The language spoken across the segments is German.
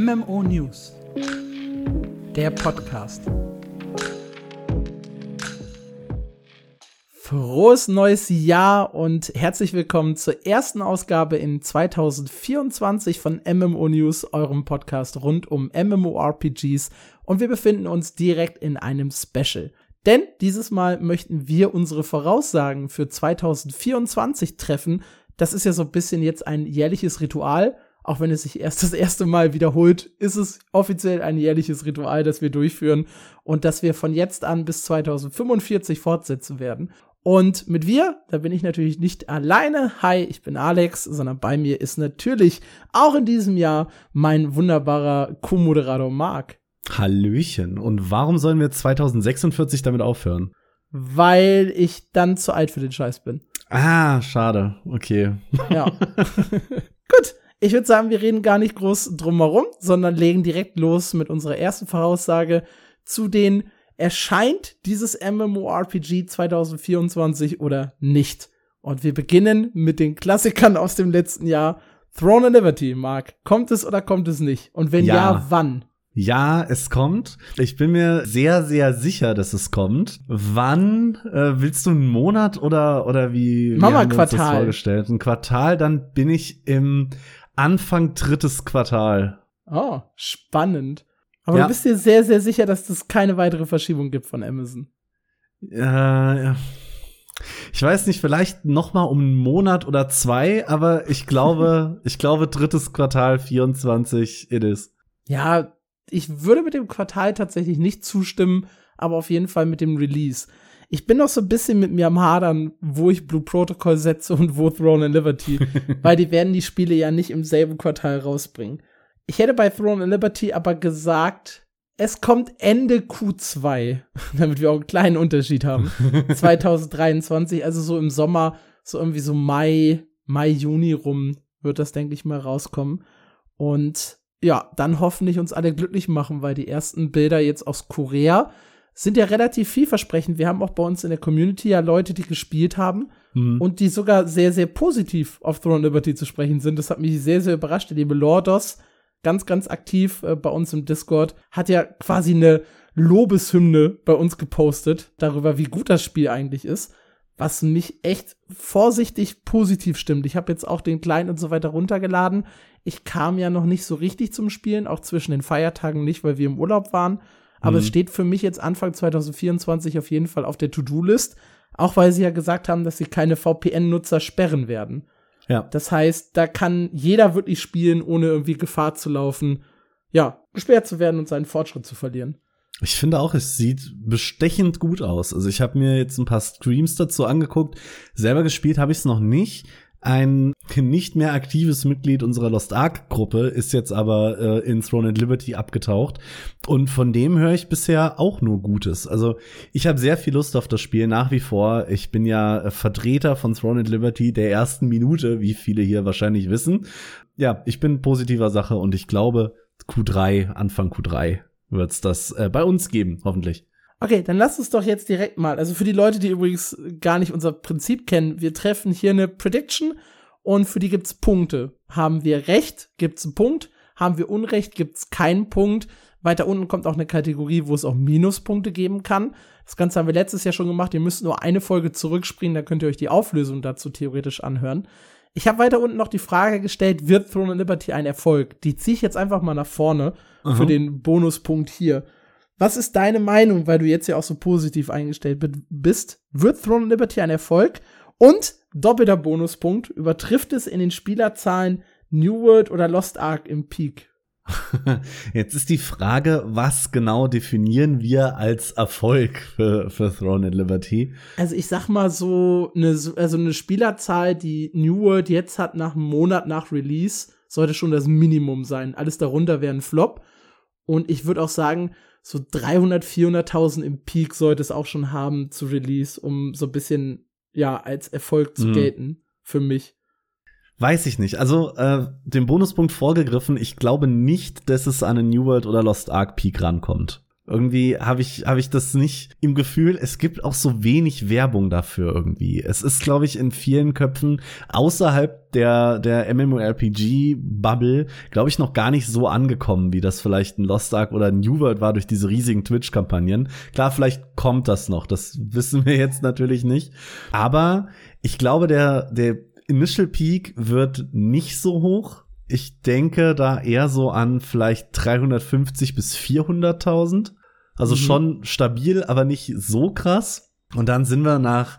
MMO News, der Podcast. Frohes neues Jahr und herzlich willkommen zur ersten Ausgabe in 2024 von MMO News, eurem Podcast rund um MMORPGs. Und wir befinden uns direkt in einem Special. Denn dieses Mal möchten wir unsere Voraussagen für 2024 treffen. Das ist ja so ein bisschen jetzt ein jährliches Ritual auch wenn es sich erst das erste Mal wiederholt, ist es offiziell ein jährliches Ritual, das wir durchführen und das wir von jetzt an bis 2045 fortsetzen werden. Und mit wir, da bin ich natürlich nicht alleine. Hi, ich bin Alex, sondern bei mir ist natürlich auch in diesem Jahr mein wunderbarer Co-Moderator Marc. Hallöchen. Und warum sollen wir 2046 damit aufhören? Weil ich dann zu alt für den Scheiß bin. Ah, schade. Okay. Ja. Gut, ich würde sagen, wir reden gar nicht groß drumherum, sondern legen direkt los mit unserer ersten Voraussage zu den erscheint dieses MMORPG 2024 oder nicht. Und wir beginnen mit den Klassikern aus dem letzten Jahr. Throne of Liberty, Mark. Kommt es oder kommt es nicht? Und wenn ja, ja wann? Ja, es kommt. Ich bin mir sehr, sehr sicher, dass es kommt. Wann äh, willst du einen Monat oder oder wie? Mama Quartal. vorgestellt? Ein Quartal, dann bin ich im Anfang drittes Quartal. Oh, spannend. Aber ja. du bist dir sehr, sehr sicher, dass es keine weitere Verschiebung gibt von Amazon. Äh, ja. Ich weiß nicht, vielleicht noch mal um einen Monat oder zwei, aber ich glaube, ich glaube drittes Quartal 24 it is. Ja, ich würde mit dem Quartal tatsächlich nicht zustimmen, aber auf jeden Fall mit dem Release ich bin noch so ein bisschen mit mir am Hadern, wo ich Blue Protocol setze und wo Throne and Liberty, weil die werden die Spiele ja nicht im selben Quartal rausbringen. Ich hätte bei Throne and Liberty aber gesagt, es kommt Ende Q2, damit wir auch einen kleinen Unterschied haben. 2023, also so im Sommer, so irgendwie so Mai, Mai, Juni rum wird das, denke ich mal, rauskommen. Und ja, dann hoffentlich uns alle glücklich machen, weil die ersten Bilder jetzt aus Korea sind ja relativ vielversprechend. Wir haben auch bei uns in der Community ja Leute, die gespielt haben mhm. und die sogar sehr, sehr positiv auf Throne Liberty zu sprechen sind. Das hat mich sehr, sehr überrascht. Der liebe Lordos, ganz, ganz aktiv äh, bei uns im Discord, hat ja quasi eine Lobeshymne bei uns gepostet darüber, wie gut das Spiel eigentlich ist, was mich echt vorsichtig positiv stimmt. Ich habe jetzt auch den Kleinen und so weiter runtergeladen. Ich kam ja noch nicht so richtig zum Spielen, auch zwischen den Feiertagen nicht, weil wir im Urlaub waren. Aber mhm. es steht für mich jetzt Anfang 2024 auf jeden Fall auf der To-Do-List. Auch weil sie ja gesagt haben, dass sie keine VPN-Nutzer sperren werden. Ja. Das heißt, da kann jeder wirklich spielen, ohne irgendwie Gefahr zu laufen, ja, gesperrt zu werden und seinen Fortschritt zu verlieren. Ich finde auch, es sieht bestechend gut aus. Also ich habe mir jetzt ein paar Streams dazu angeguckt. Selber gespielt habe ich es noch nicht. Ein nicht mehr aktives Mitglied unserer Lost Ark Gruppe ist jetzt aber äh, in Throne and Liberty abgetaucht und von dem höre ich bisher auch nur Gutes. Also ich habe sehr viel Lust auf das Spiel nach wie vor. Ich bin ja Vertreter von Throne and Liberty der ersten Minute, wie viele hier wahrscheinlich wissen. Ja, ich bin positiver Sache und ich glaube Q3, Anfang Q3 wird's das äh, bei uns geben, hoffentlich. Okay, dann lass uns doch jetzt direkt mal, also für die Leute, die übrigens gar nicht unser Prinzip kennen, wir treffen hier eine Prediction und für die gibt's Punkte. Haben wir Recht, gibt's einen Punkt. Haben wir Unrecht, gibt's keinen Punkt. Weiter unten kommt auch eine Kategorie, wo es auch Minuspunkte geben kann. Das Ganze haben wir letztes Jahr schon gemacht. Ihr müsst nur eine Folge zurückspringen, dann könnt ihr euch die Auflösung dazu theoretisch anhören. Ich habe weiter unten noch die Frage gestellt, wird Throne of Liberty ein Erfolg? Die ziehe ich jetzt einfach mal nach vorne Aha. für den Bonuspunkt hier. Was ist deine Meinung, weil du jetzt ja auch so positiv eingestellt bist? Wird Throne Liberty ein Erfolg? Und doppelter Bonuspunkt, übertrifft es in den Spielerzahlen New World oder Lost Ark im Peak? Jetzt ist die Frage, was genau definieren wir als Erfolg für, für Throne and Liberty? Also ich sag mal so eine, also eine Spielerzahl, die New World jetzt hat nach einem Monat nach Release, sollte schon das Minimum sein. Alles darunter wäre ein Flop. Und ich würde auch sagen, so 300, 400.000 im Peak sollte es auch schon haben zu Release, um so ein bisschen, ja, als Erfolg zu mhm. gelten für mich. Weiß ich nicht. Also, äh, den Bonuspunkt vorgegriffen, ich glaube nicht, dass es an einen New World oder Lost Ark Peak rankommt. Irgendwie habe ich, hab ich das nicht im Gefühl, es gibt auch so wenig Werbung dafür irgendwie. Es ist, glaube ich, in vielen Köpfen außerhalb der, der MMORPG-Bubble, glaube ich, noch gar nicht so angekommen, wie das vielleicht ein Lost Ark oder ein New World war durch diese riesigen Twitch-Kampagnen. Klar, vielleicht kommt das noch, das wissen wir jetzt natürlich nicht. Aber ich glaube, der, der Initial Peak wird nicht so hoch. Ich denke da eher so an vielleicht 350 bis 400.000. Also mhm. schon stabil, aber nicht so krass. Und dann sind wir nach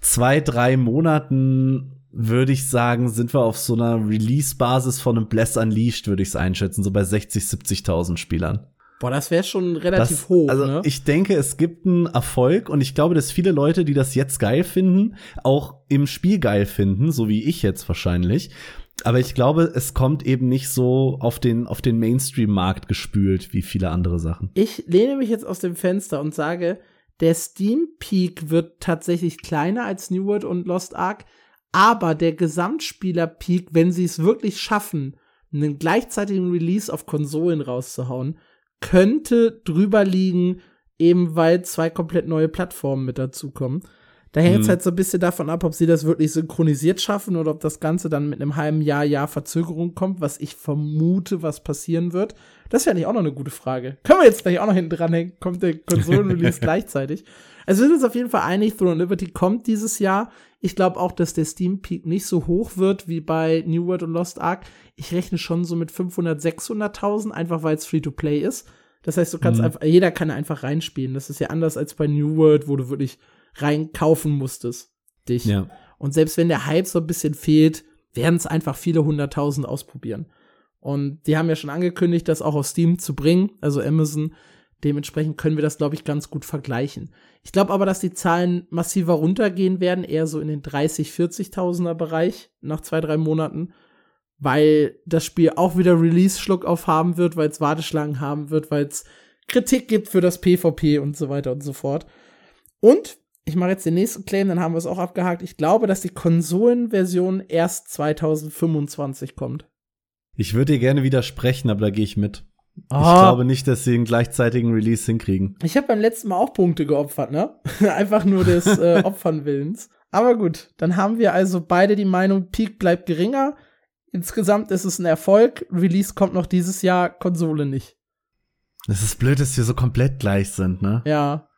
zwei, drei Monaten würde ich sagen, sind wir auf so einer Release-Basis von einem Bless Unleashed, würde ich es einschätzen, so bei 60, 70.000 Spielern. Boah, das wäre schon relativ das, hoch. Also ne? ich denke, es gibt einen Erfolg und ich glaube, dass viele Leute, die das jetzt geil finden, auch im Spiel geil finden, so wie ich jetzt wahrscheinlich. Aber ich glaube, es kommt eben nicht so auf den, auf den Mainstream-Markt gespült wie viele andere Sachen. Ich lehne mich jetzt aus dem Fenster und sage, der Steam Peak wird tatsächlich kleiner als New World und Lost Ark, aber der Gesamtspieler Peak, wenn sie es wirklich schaffen, einen gleichzeitigen Release auf Konsolen rauszuhauen, könnte drüber liegen, eben weil zwei komplett neue Plattformen mit dazukommen. Da hängt es mhm. halt so ein bisschen davon ab, ob sie das wirklich synchronisiert schaffen oder ob das Ganze dann mit einem halben Jahr, Jahr Verzögerung kommt, was ich vermute, was passieren wird. Das wäre eigentlich auch noch eine gute Frage. Können wir jetzt gleich auch noch hinten dranhängen? Kommt der Konsolen-Release gleichzeitig? Also wir sind uns auf jeden Fall einig, Throne Liberty kommt dieses Jahr. Ich glaube auch, dass der Steam Peak nicht so hoch wird wie bei New World und Lost Ark. Ich rechne schon so mit 500, 600.000, einfach weil es Free-to-Play ist. Das heißt, du kannst mhm. einfach, jeder kann einfach reinspielen. Das ist ja anders als bei New World, wo du wirklich reinkaufen musstest. Dich. Ja. Und selbst wenn der Hype so ein bisschen fehlt, werden es einfach viele hunderttausend ausprobieren. Und die haben ja schon angekündigt, das auch auf Steam zu bringen, also Amazon. Dementsprechend können wir das, glaube ich, ganz gut vergleichen. Ich glaube aber, dass die Zahlen massiver runtergehen werden, eher so in den 30, 40.000er Bereich nach zwei, drei Monaten, weil das Spiel auch wieder Release-Schluck auf haben wird, weil es Warteschlangen haben wird, weil es Kritik gibt für das PvP und so weiter und so fort. Und ich mache jetzt den nächsten Claim, dann haben wir es auch abgehakt. Ich glaube, dass die Konsolenversion erst 2025 kommt. Ich würde dir gerne widersprechen, aber da gehe ich mit. Ich glaube nicht, dass sie einen gleichzeitigen Release hinkriegen. Ich habe beim letzten Mal auch Punkte geopfert, ne? Einfach nur des äh, Opfernwillens. Aber gut, dann haben wir also beide die Meinung, Peak bleibt geringer. Insgesamt ist es ein Erfolg. Release kommt noch dieses Jahr, Konsole nicht. Es ist blöd, dass wir so komplett gleich sind, ne? Ja.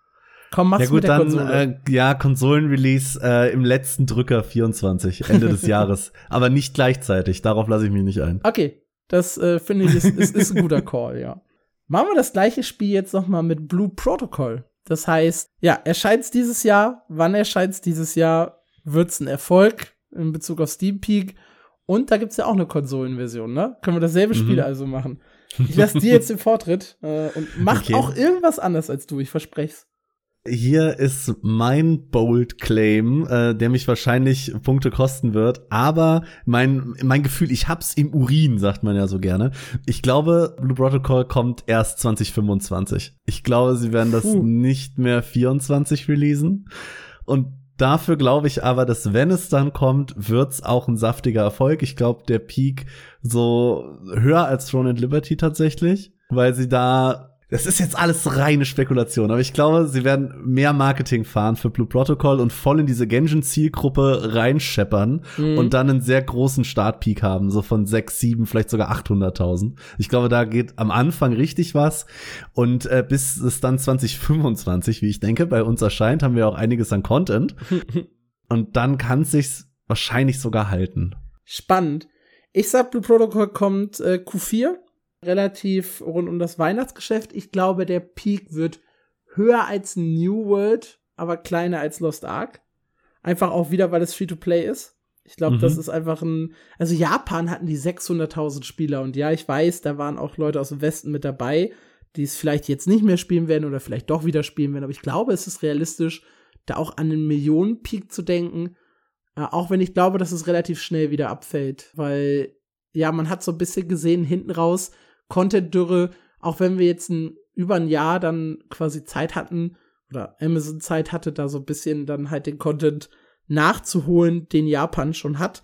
Komm, mach's ja gut, mit der dann, Konsole. Äh, ja, Konsolenrelease äh, im letzten Drücker 24, Ende des Jahres. Aber nicht gleichzeitig, darauf lasse ich mich nicht ein. Okay, das äh, finde ich ist, ist, ist ein guter Call, ja. Machen wir das gleiche Spiel jetzt noch mal mit Blue Protocol. Das heißt, ja, erscheint's dieses Jahr. Wann erscheint's dieses Jahr? Wird's ein Erfolg in Bezug auf Steam Peak? Und da gibt's ja auch eine Konsolenversion, ne? Können wir dasselbe Spiel mhm. also machen. Ich lasse dir jetzt den Vortritt äh, und mach okay. auch irgendwas anders als du, ich verspreche hier ist mein Bold Claim, äh, der mich wahrscheinlich Punkte kosten wird, aber mein, mein Gefühl, ich hab's im Urin, sagt man ja so gerne. Ich glaube, Blue Protocol kommt erst 2025. Ich glaube, sie werden das Puh. nicht mehr 24 releasen. Und dafür glaube ich aber, dass wenn es dann kommt, wird's auch ein saftiger Erfolg. Ich glaube, der Peak so höher als Throne and Liberty tatsächlich, weil sie da das ist jetzt alles reine Spekulation, aber ich glaube, sie werden mehr Marketing fahren für Blue Protocol und voll in diese Genshin-Zielgruppe reinscheppern mhm. und dann einen sehr großen Startpeak haben, so von 6, 7, vielleicht sogar 800.000. Ich glaube, da geht am Anfang richtig was und äh, bis es dann 2025, wie ich denke, bei uns erscheint, haben wir auch einiges an Content und dann kann es sich wahrscheinlich sogar halten. Spannend. Ich sag, Blue Protocol kommt äh, Q4 relativ rund um das Weihnachtsgeschäft. Ich glaube, der Peak wird höher als New World, aber kleiner als Lost Ark. Einfach auch wieder, weil es Free-to-Play ist. Ich glaube, mhm. das ist einfach ein. Also Japan hatten die 600.000 Spieler und ja, ich weiß, da waren auch Leute aus dem Westen mit dabei, die es vielleicht jetzt nicht mehr spielen werden oder vielleicht doch wieder spielen werden. Aber ich glaube, es ist realistisch, da auch an einen Millionen-Peak zu denken. Äh, auch wenn ich glaube, dass es relativ schnell wieder abfällt, weil ja, man hat so ein bisschen gesehen hinten raus, Content-Dürre, auch wenn wir jetzt ein, über ein Jahr dann quasi Zeit hatten, oder Amazon Zeit hatte, da so ein bisschen dann halt den Content nachzuholen, den Japan schon hat,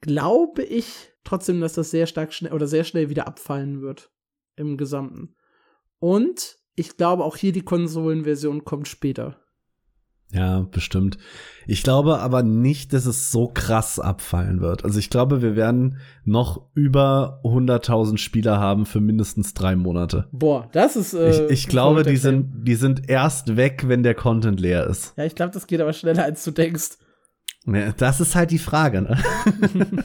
glaube ich trotzdem, dass das sehr stark schnell oder sehr schnell wieder abfallen wird im Gesamten. Und ich glaube, auch hier die Konsolenversion kommt später. Ja, bestimmt. Ich glaube aber nicht, dass es so krass abfallen wird. Also ich glaube, wir werden noch über 100.000 Spieler haben für mindestens drei Monate. Boah, das ist. Äh, ich, ich glaube, die sind, die sind erst weg, wenn der Content leer ist. Ja, ich glaube, das geht aber schneller, als du denkst. Ja, das ist halt die Frage. Ne?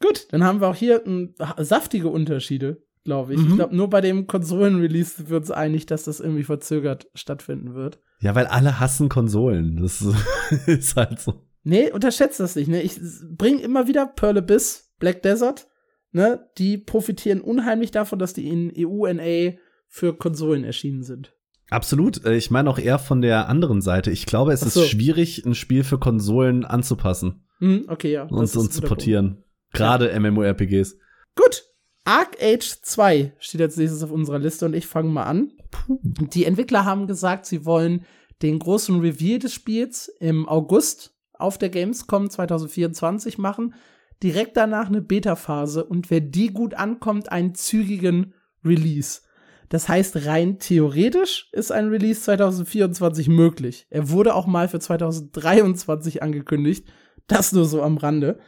Gut, dann haben wir auch hier m, saftige Unterschiede, glaube ich. Mhm. Ich glaube, nur bei dem Konsolen-Release sind wir uns einig, dass das irgendwie verzögert stattfinden wird. Ja, weil alle hassen Konsolen. Das ist halt so. Nee, unterschätzt das nicht, ne? Ich bring immer wieder Pearl Abyss, Black Desert, ne? Die profitieren unheimlich davon, dass die in EU-NA für Konsolen erschienen sind. Absolut. Äh, Ich meine auch eher von der anderen Seite. Ich glaube, es so. ist schwierig, ein Spiel für Konsolen anzupassen Hm, okay, ja. und, und zu portieren. Gerade MMORPGs. Gut. Arc Age 2 steht als nächstes auf unserer Liste und ich fange mal an. Die Entwickler haben gesagt, sie wollen den großen Reveal des Spiels im August auf der Gamescom 2024 machen. Direkt danach eine Beta-Phase und wer die gut ankommt, einen zügigen Release. Das heißt, rein theoretisch ist ein Release 2024 möglich. Er wurde auch mal für 2023 angekündigt. Das nur so am Rande.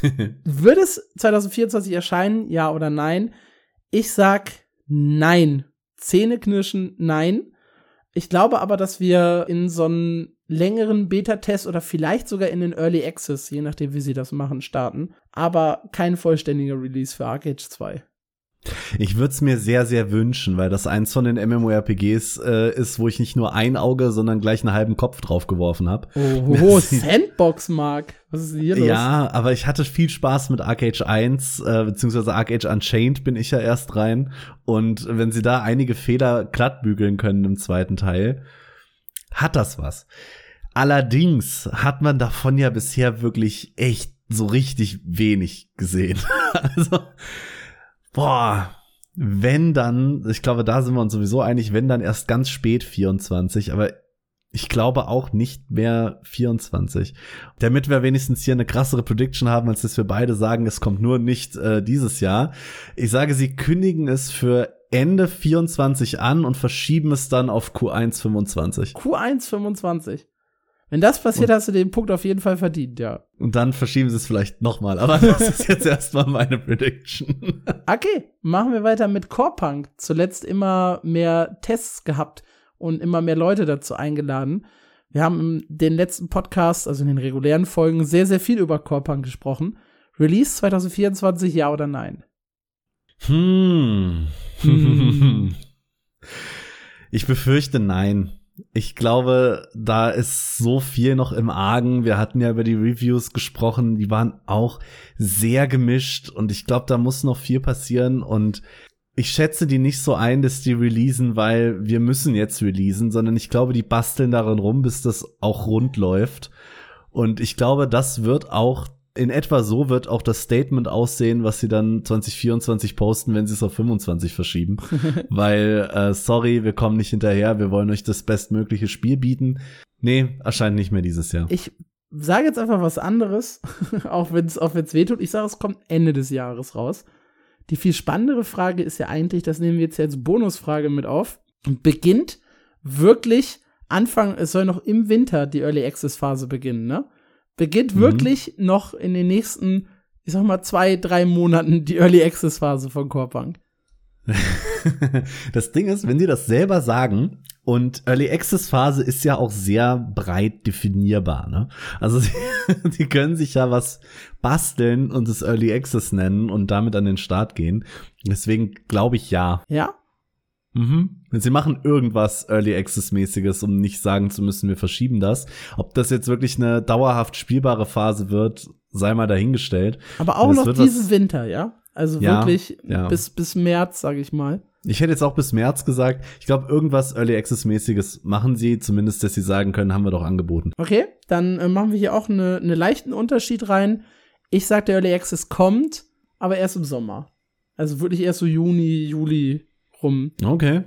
Wird es 2024 erscheinen, ja oder nein? Ich sag nein. Zähneknirschen, nein. Ich glaube aber, dass wir in so einen längeren Beta-Test oder vielleicht sogar in den Early Access, je nachdem, wie sie das machen, starten. Aber kein vollständiger Release für Arcade 2. Ich würde es mir sehr, sehr wünschen, weil das eins von den MMORPGs äh, ist, wo ich nicht nur ein Auge, sondern gleich einen halben Kopf drauf geworfen habe. Oh, Sandbox, Mark. Was ist denn hier los? Ja, aber ich hatte viel Spaß mit Arc Age 1, äh, beziehungsweise Arc Age Unchained bin ich ja erst rein. Und wenn sie da einige Fehler glattbügeln können im zweiten Teil, hat das was. Allerdings hat man davon ja bisher wirklich echt so richtig wenig gesehen. also, boah, wenn dann, ich glaube, da sind wir uns sowieso einig, wenn dann erst ganz spät 24, aber ich glaube auch nicht mehr 24. Damit wir wenigstens hier eine krassere Prediction haben, als dass wir beide sagen, es kommt nur nicht äh, dieses Jahr. Ich sage, sie kündigen es für Ende 24 an und verschieben es dann auf Q1 25. Q1 25. Wenn das passiert, hast du den Punkt auf jeden Fall verdient, ja. Und dann verschieben sie es vielleicht nochmal. Aber das ist jetzt erstmal meine Prediction. Okay, machen wir weiter mit Core-Punk. Zuletzt immer mehr Tests gehabt und immer mehr Leute dazu eingeladen. Wir haben in den letzten Podcasts, also in den regulären Folgen, sehr, sehr viel über Core-Punk gesprochen. Release 2024, ja oder nein? Hm. Hm. Ich befürchte nein. Ich glaube, da ist so viel noch im Argen. Wir hatten ja über die Reviews gesprochen, die waren auch sehr gemischt und ich glaube, da muss noch viel passieren und ich schätze die nicht so ein, dass die releasen, weil wir müssen jetzt releasen, sondern ich glaube, die basteln darin rum, bis das auch rund läuft. Und ich glaube, das wird auch in etwa so wird auch das Statement aussehen, was sie dann 2024 posten, wenn sie es auf 25 verschieben. Weil, äh, sorry, wir kommen nicht hinterher, wir wollen euch das bestmögliche Spiel bieten. Nee, erscheint nicht mehr dieses Jahr. Ich sage jetzt einfach was anderes, auch wenn es auch wenn's wehtut. Ich sage, es kommt Ende des Jahres raus. Die viel spannendere Frage ist ja eigentlich, das nehmen wir jetzt als Bonusfrage mit auf, beginnt wirklich Anfang, es soll noch im Winter die Early Access Phase beginnen, ne? Beginnt Mhm. wirklich noch in den nächsten, ich sag mal, zwei, drei Monaten die Early Access Phase von Corepunk. das Ding ist, wenn die das selber sagen, und Early Access Phase ist ja auch sehr breit definierbar, ne? Also sie, die können sich ja was basteln und es Early Access nennen und damit an den Start gehen. Deswegen glaube ich ja. Ja? Mhm. Sie machen irgendwas Early Access mäßiges, um nicht sagen zu müssen, wir verschieben das. Ob das jetzt wirklich eine dauerhaft spielbare Phase wird, sei mal dahingestellt. Aber auch noch diesen Winter, ja? Also Ja, wirklich ja. bis, bis März, sag ich mal. Ich hätte jetzt auch bis März gesagt, ich glaube, irgendwas Early Access mäßiges machen sie, zumindest, dass sie sagen können, haben wir doch angeboten. Okay, dann äh, machen wir hier auch einen ne leichten Unterschied rein. Ich sag, der Early Access kommt, aber erst im Sommer. Also wirklich erst so Juni, Juli rum, Okay.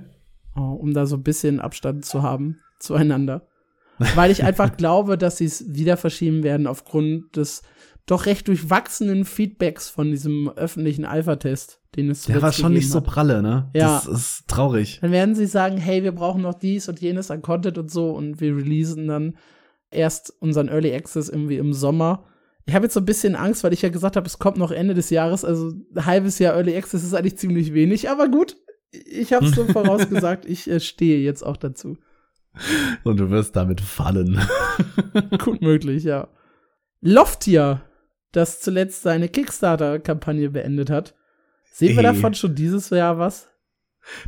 oh, um da so ein bisschen Abstand zu haben zueinander. Weil ich einfach glaube, dass sie es wieder verschieben werden aufgrund des doch recht durchwachsenen Feedbacks von diesem öffentlichen Alpha-Test, den es Der war schon nicht gegeben so hat. pralle, ne? Ja. Das ist traurig. Dann werden sie sagen, hey, wir brauchen noch dies und jenes an Content und so und wir releasen dann erst unseren Early Access irgendwie im Sommer. Ich habe jetzt so ein bisschen Angst, weil ich ja gesagt habe, es kommt noch Ende des Jahres, also ein halbes Jahr Early Access ist eigentlich ziemlich wenig, aber gut, ich habe so vorausgesagt, ich äh, stehe jetzt auch dazu. Und du wirst damit fallen. Gut möglich, ja. Loftia, das zuletzt seine Kickstarter-Kampagne beendet hat. Sehen wir Ey. davon schon dieses Jahr was?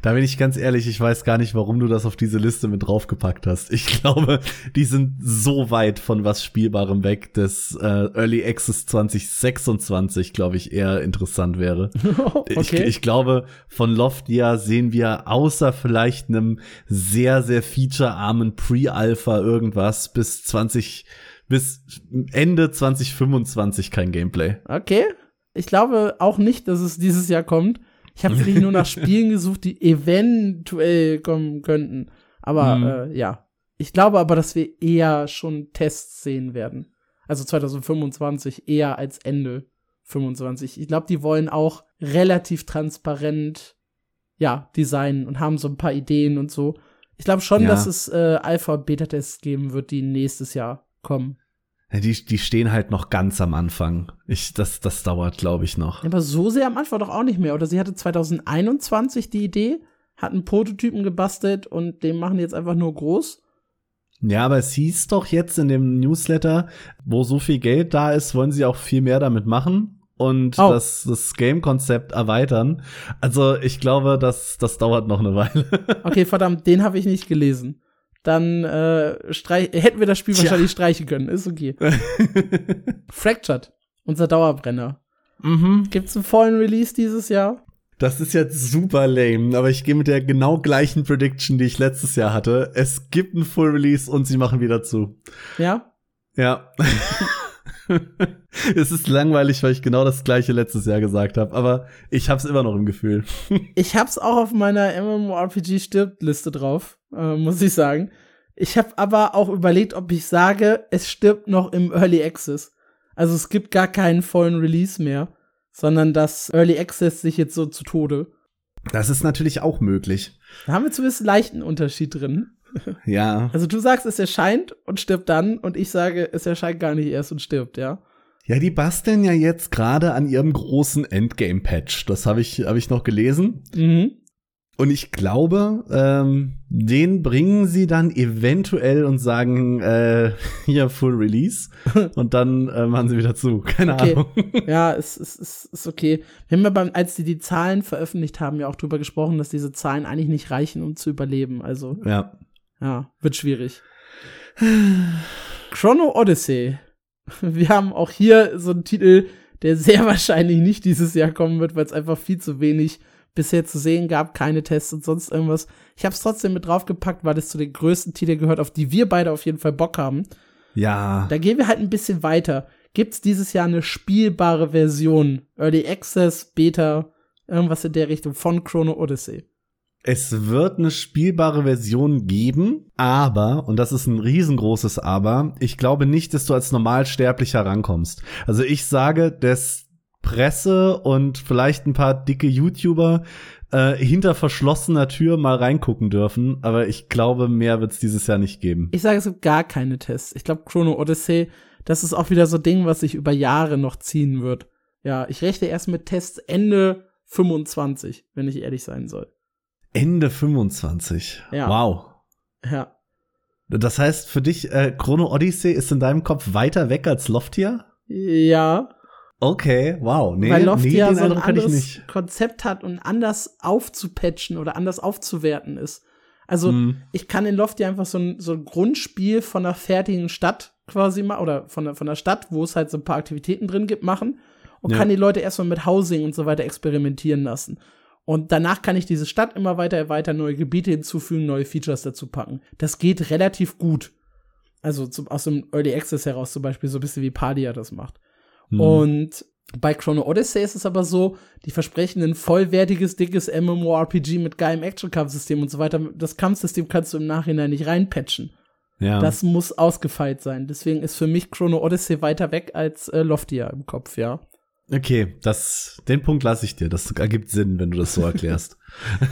Da bin ich ganz ehrlich, ich weiß gar nicht, warum du das auf diese Liste mit draufgepackt hast. Ich glaube, die sind so weit von was Spielbarem weg, dass äh, Early Access 2026, glaube ich, eher interessant wäre. Ich, okay. ich glaube, von Loftia sehen wir außer vielleicht einem sehr, sehr featurearmen Pre-Alpha irgendwas bis 20, bis Ende 2025 kein Gameplay. okay. Ich glaube auch nicht, dass es dieses Jahr kommt. Ich habe wirklich nur nach Spielen gesucht, die eventuell kommen könnten. Aber Mhm. äh, ja. Ich glaube aber, dass wir eher schon Tests sehen werden. Also 2025 eher als Ende 25. Ich glaube, die wollen auch relativ transparent ja, designen und haben so ein paar Ideen und so. Ich glaube schon, Ja. dass es äh, Alpha- und Beta-Tests geben wird, die nächstes Jahr kommen. Die, die stehen halt noch ganz am Anfang. Ich, das, das dauert, glaube ich, noch. Aber so sehr am Anfang doch auch nicht mehr. Oder sie hatte 2021 die Idee, hat einen Prototypen gebastelt und den machen die jetzt einfach nur groß. Ja, aber es hieß doch jetzt in dem Newsletter, wo so viel Geld da ist, wollen sie auch viel mehr damit machen und Oh. das, das Game-Konzept erweitern. Also ich glaube, das, das dauert noch eine Weile. Okay, verdammt, den habe ich nicht gelesen. Dann äh, streich hätten wir das Spiel Tja. wahrscheinlich streichen können. Ist okay. Fractured, unser Dauerbrenner. mhm. Gibt's einen vollen Release dieses Jahr? Das ist jetzt super lame, aber ich gehe mit der genau gleichen Prediction, die ich letztes Jahr hatte. Es gibt ein Full Release und sie machen wieder zu. Ja? Ja. es ist langweilig, weil ich genau das gleiche letztes Jahr gesagt habe, aber ich hab's immer noch im Gefühl. Ich hab's auch auf meiner MMORPG stirbt Liste drauf, äh, muss ich sagen. Ich habe aber auch überlegt, ob ich sage, es stirbt noch im Early Access. Also es gibt gar keinen vollen Release mehr, sondern das Early Access sich jetzt so zu Tode. Das ist natürlich auch möglich. Da haben wir zumindest einen leichten Unterschied drin. Ja. Also du sagst, es erscheint und stirbt dann und ich sage, es erscheint gar nicht erst und stirbt, ja. Ja, die basteln ja jetzt gerade an ihrem großen Endgame-Patch. Das habe ich, hab ich noch gelesen. Mhm. Und ich glaube, ähm, den bringen sie dann eventuell und sagen, äh, hier Full Release. und dann äh, machen sie wieder zu. Keine Okay. Ahnung. Ja, es ist, ist, ist okay. Wir haben ja beim, als die die Zahlen veröffentlicht haben, ja auch drüber gesprochen, dass diese Zahlen eigentlich nicht reichen, um zu überleben. Also, Ja. Ja, wird schwierig. Chrono Odyssey. Wir haben auch hier so einen Titel, der sehr wahrscheinlich nicht dieses Jahr kommen wird, weil es einfach viel zu wenig bisher zu sehen gab, keine Tests und sonst irgendwas. Ich habe es trotzdem mit draufgepackt, weil es zu den größten Titeln gehört, auf die wir beide auf jeden Fall Bock haben. Ja. Da gehen wir halt ein bisschen weiter. Gibt's dieses Jahr eine spielbare Version? Early Access, Beta, irgendwas in der Richtung von Chrono Odyssey. Es wird eine spielbare Version geben, aber, und das ist ein riesengroßes Aber, ich glaube nicht, dass du als Normalsterblicher rankommst. Also ich sage, dass Presse und vielleicht ein paar dicke YouTuber äh, hinter verschlossener Tür mal reingucken dürfen, aber ich glaube, mehr wird es dieses Jahr nicht geben. Ich sage, es gibt gar keine Tests. Ich glaube, Chrono Odyssey, das ist auch wieder so ein Ding, was sich über Jahre noch ziehen wird. Ja, ich rechne erst mit Tests Ende 25, wenn ich ehrlich sein soll. Ende 25. Ja. Wow. Ja. Das heißt, für dich, äh, Chrono Odyssey ist in deinem Kopf weiter weg als Loftia? Ja, Okay, wow. Nee, weil Loftia nee, so ein anderes nicht. Konzept hat und anders aufzupatchen oder anders aufzuwerten ist. Also, Hm. ich kann in Loftia einfach so ein, so ein Grundspiel von einer fertigen Stadt quasi mal, oder von der, von der Stadt, wo es halt so ein paar Aktivitäten drin gibt, machen und Ja. kann die Leute erstmal mit Housing und so weiter experimentieren lassen. Und danach kann ich diese Stadt immer weiter erweitern, neue Gebiete hinzufügen, neue Features dazu packen. Das geht relativ gut. Also zum, aus dem Early Access heraus zum Beispiel, so ein bisschen wie Padia das macht. Hm. Und bei Chrono Odyssey ist es aber so, die versprechen ein vollwertiges, dickes MMORPG mit geilem Action-Kampfsystem und so weiter. Das Kampfsystem kannst du im Nachhinein nicht reinpatchen. ja. Das muss ausgefeilt sein. Deswegen ist für mich Chrono Odyssey weiter weg als äh, Loftia im Kopf, ja. Okay, das, den Punkt lasse ich dir. Das ergibt Sinn, wenn du das so erklärst.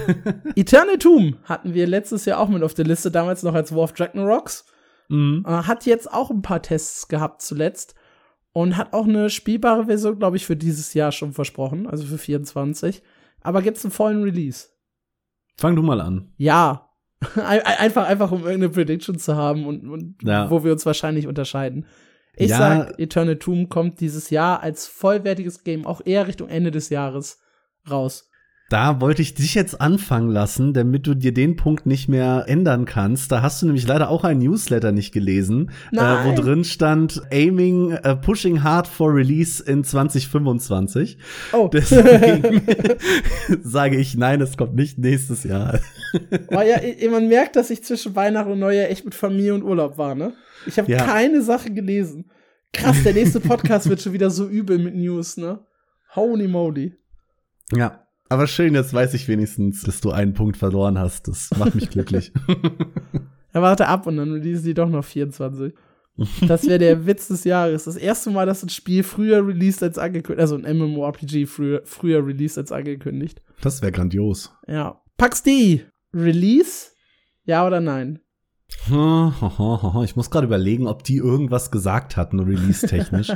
Eternatum hatten wir letztes Jahr auch mit auf der Liste, damals noch als War of Rocks. Mhm. Äh, hat jetzt auch ein paar Tests gehabt zuletzt und hat auch eine spielbare Version, glaube ich, für dieses Jahr schon versprochen, also für 24. Aber gibt's einen vollen Release? Fang du mal an. Ja. Ein- einfach, einfach um irgendeine Prediction zu haben und, und Ja. wo wir uns wahrscheinlich unterscheiden. Ich Ja. sag, Eternal Tomb kommt dieses Jahr als vollwertiges Game auch eher Richtung Ende des Jahres raus. Da wollte ich dich jetzt anfangen lassen, damit du dir den Punkt nicht mehr ändern kannst. Da hast du nämlich leider auch ein Newsletter nicht gelesen, äh, wo drin stand Aiming, äh, Pushing Hard for Release in 2025. Oh, Deswegen sage ich, nein, es kommt nicht nächstes Jahr. Aber ja, man merkt, dass ich zwischen Weihnachten und Neujahr echt mit Familie und Urlaub war, ne? Ich habe Ja. keine Sache gelesen. Krass, der nächste Podcast wird schon wieder so übel mit News, ne? Holy moly. Ja. Aber schön, jetzt weiß ich wenigstens, dass du einen Punkt verloren hast. Das macht mich glücklich. Ja, warte ab und dann releasen die doch noch 24. Das wäre der Witz des Jahres. Das erste Mal, dass ein Spiel früher released als angekündigt, also ein MMORPG früher, früher released als angekündigt. Das wäre grandios. Ja. Pax D. Release? Ja oder nein? Ich muss gerade überlegen, ob die irgendwas gesagt hatten, release-technisch.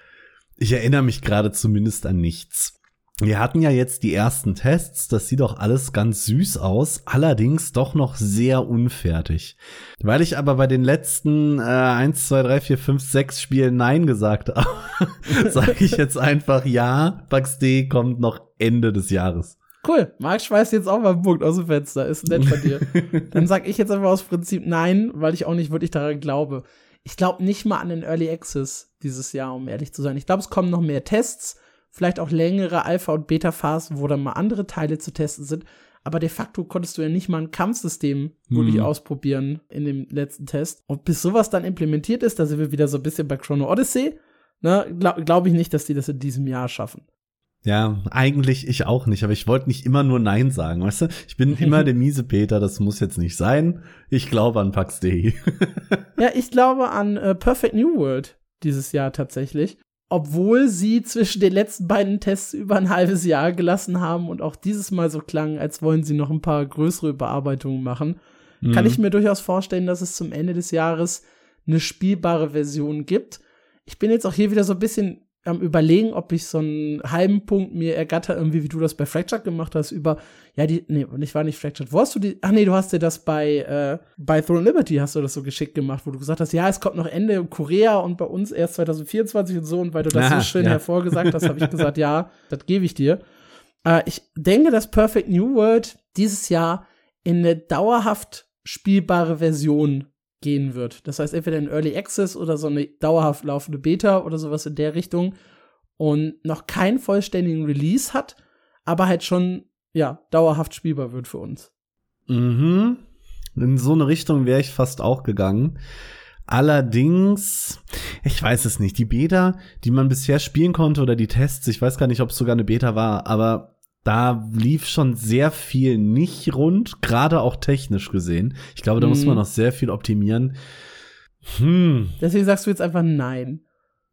ich erinnere mich gerade zumindest an nichts. Wir hatten ja jetzt die ersten Tests, das sieht doch alles ganz süß aus, allerdings doch noch sehr unfertig. Weil ich aber bei den letzten äh, 1, 2, 3, 4, 5, 6 Spielen Nein gesagt habe, sage ich jetzt einfach ja, Bugs D kommt noch Ende des Jahres. Cool. Marc schmeißt jetzt auch mal einen Punkt aus dem Fenster. Ist nett von dir. Dann sag ich jetzt einfach aus Prinzip nein, weil ich auch nicht wirklich daran glaube. Ich glaube nicht mal an den Early Access dieses Jahr, um ehrlich zu sein. Ich glaube, es kommen noch mehr Tests, vielleicht auch längere Alpha- und Beta-Phasen, wo dann mal andere Teile zu testen sind. Aber de facto konntest du ja nicht mal ein Kampfsystem wirklich Mhm. ausprobieren in dem letzten Test. Und bis sowas dann implementiert ist, da sind wir wieder so ein bisschen bei Chrono Odyssey, ne, glaube glaub ich nicht, dass die das in diesem Jahr schaffen. Ja, eigentlich ich auch nicht, aber ich wollte nicht immer nur Nein sagen, weißt du? Ich bin immer der miese Peter, das muss jetzt nicht sein. Ich glaube an Pax.de. Ja, ich glaube an äh, Perfect New World dieses Jahr tatsächlich. Obwohl sie zwischen den letzten beiden Tests über ein halbes Jahr gelassen haben und auch dieses Mal so klang, als wollen sie noch ein paar größere Überarbeitungen machen, kann Mhm. ich mir durchaus vorstellen, dass es zum Ende des Jahres eine spielbare Version gibt. Ich bin jetzt auch hier wieder so ein bisschen am überlegen, ob ich so einen halben Punkt mir ergatter, irgendwie wie du das bei Fractured gemacht hast, über, ja, die, nee, ich war nicht Fractured. Wo hast du die, ach nee, du hast dir das bei, äh, bei Throne Liberty hast du das so geschickt gemacht, wo du gesagt hast, ja, es kommt noch Ende Korea und bei uns erst 2024 und so, und weil du das Ah, so schön ja. hervorgesagt hast, habe ich gesagt, ja, das gebe ich dir. Äh, ich denke, dass Perfect New World dieses Jahr in eine dauerhaft spielbare Version gehen wird. Das heißt, entweder in Early Access oder so eine dauerhaft laufende Beta oder sowas in der Richtung und noch keinen vollständigen Release hat, aber halt schon, ja, dauerhaft spielbar wird für uns. Mhm. In so eine Richtung wäre ich fast auch gegangen. Allerdings, ich weiß es nicht. Die Beta, die man bisher spielen konnte oder die Tests, ich weiß gar nicht, ob es sogar eine Beta war, aber da lief schon sehr viel nicht rund, gerade auch technisch gesehen. Ich glaube, da muss Mhm. man noch sehr viel optimieren. Hm, Deswegen sagst du jetzt einfach nein.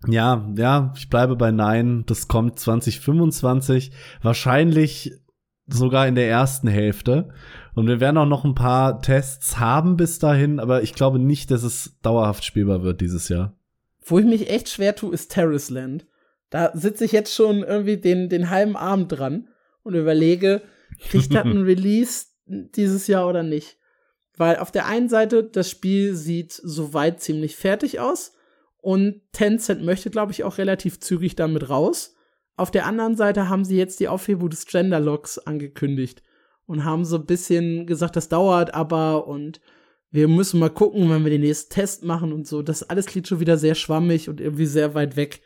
ja, ja, ich bleibe bei Nein. Das kommt 2025. Wahrscheinlich sogar in der ersten Hälfte. Und wir werden auch noch ein paar Tests haben bis dahin, aber ich glaube nicht, dass es dauerhaft spielbar wird dieses Jahr. Wo ich mich echt schwer tue, ist Terrace Land. Da sitze ich jetzt schon irgendwie den, den halben Abend dran und überlege, kriegt das ein Release dieses Jahr oder nicht? Weil auf der einen Seite, das Spiel sieht soweit ziemlich fertig aus und Tencent möchte, glaube ich, auch relativ zügig damit raus. Auf der anderen Seite haben sie jetzt die Aufhebung des Genderlocks angekündigt und haben so ein bisschen gesagt, das dauert aber und wir müssen mal gucken, wenn wir den nächsten Test machen und so. Das alles klingt schon wieder sehr schwammig und irgendwie sehr weit weg.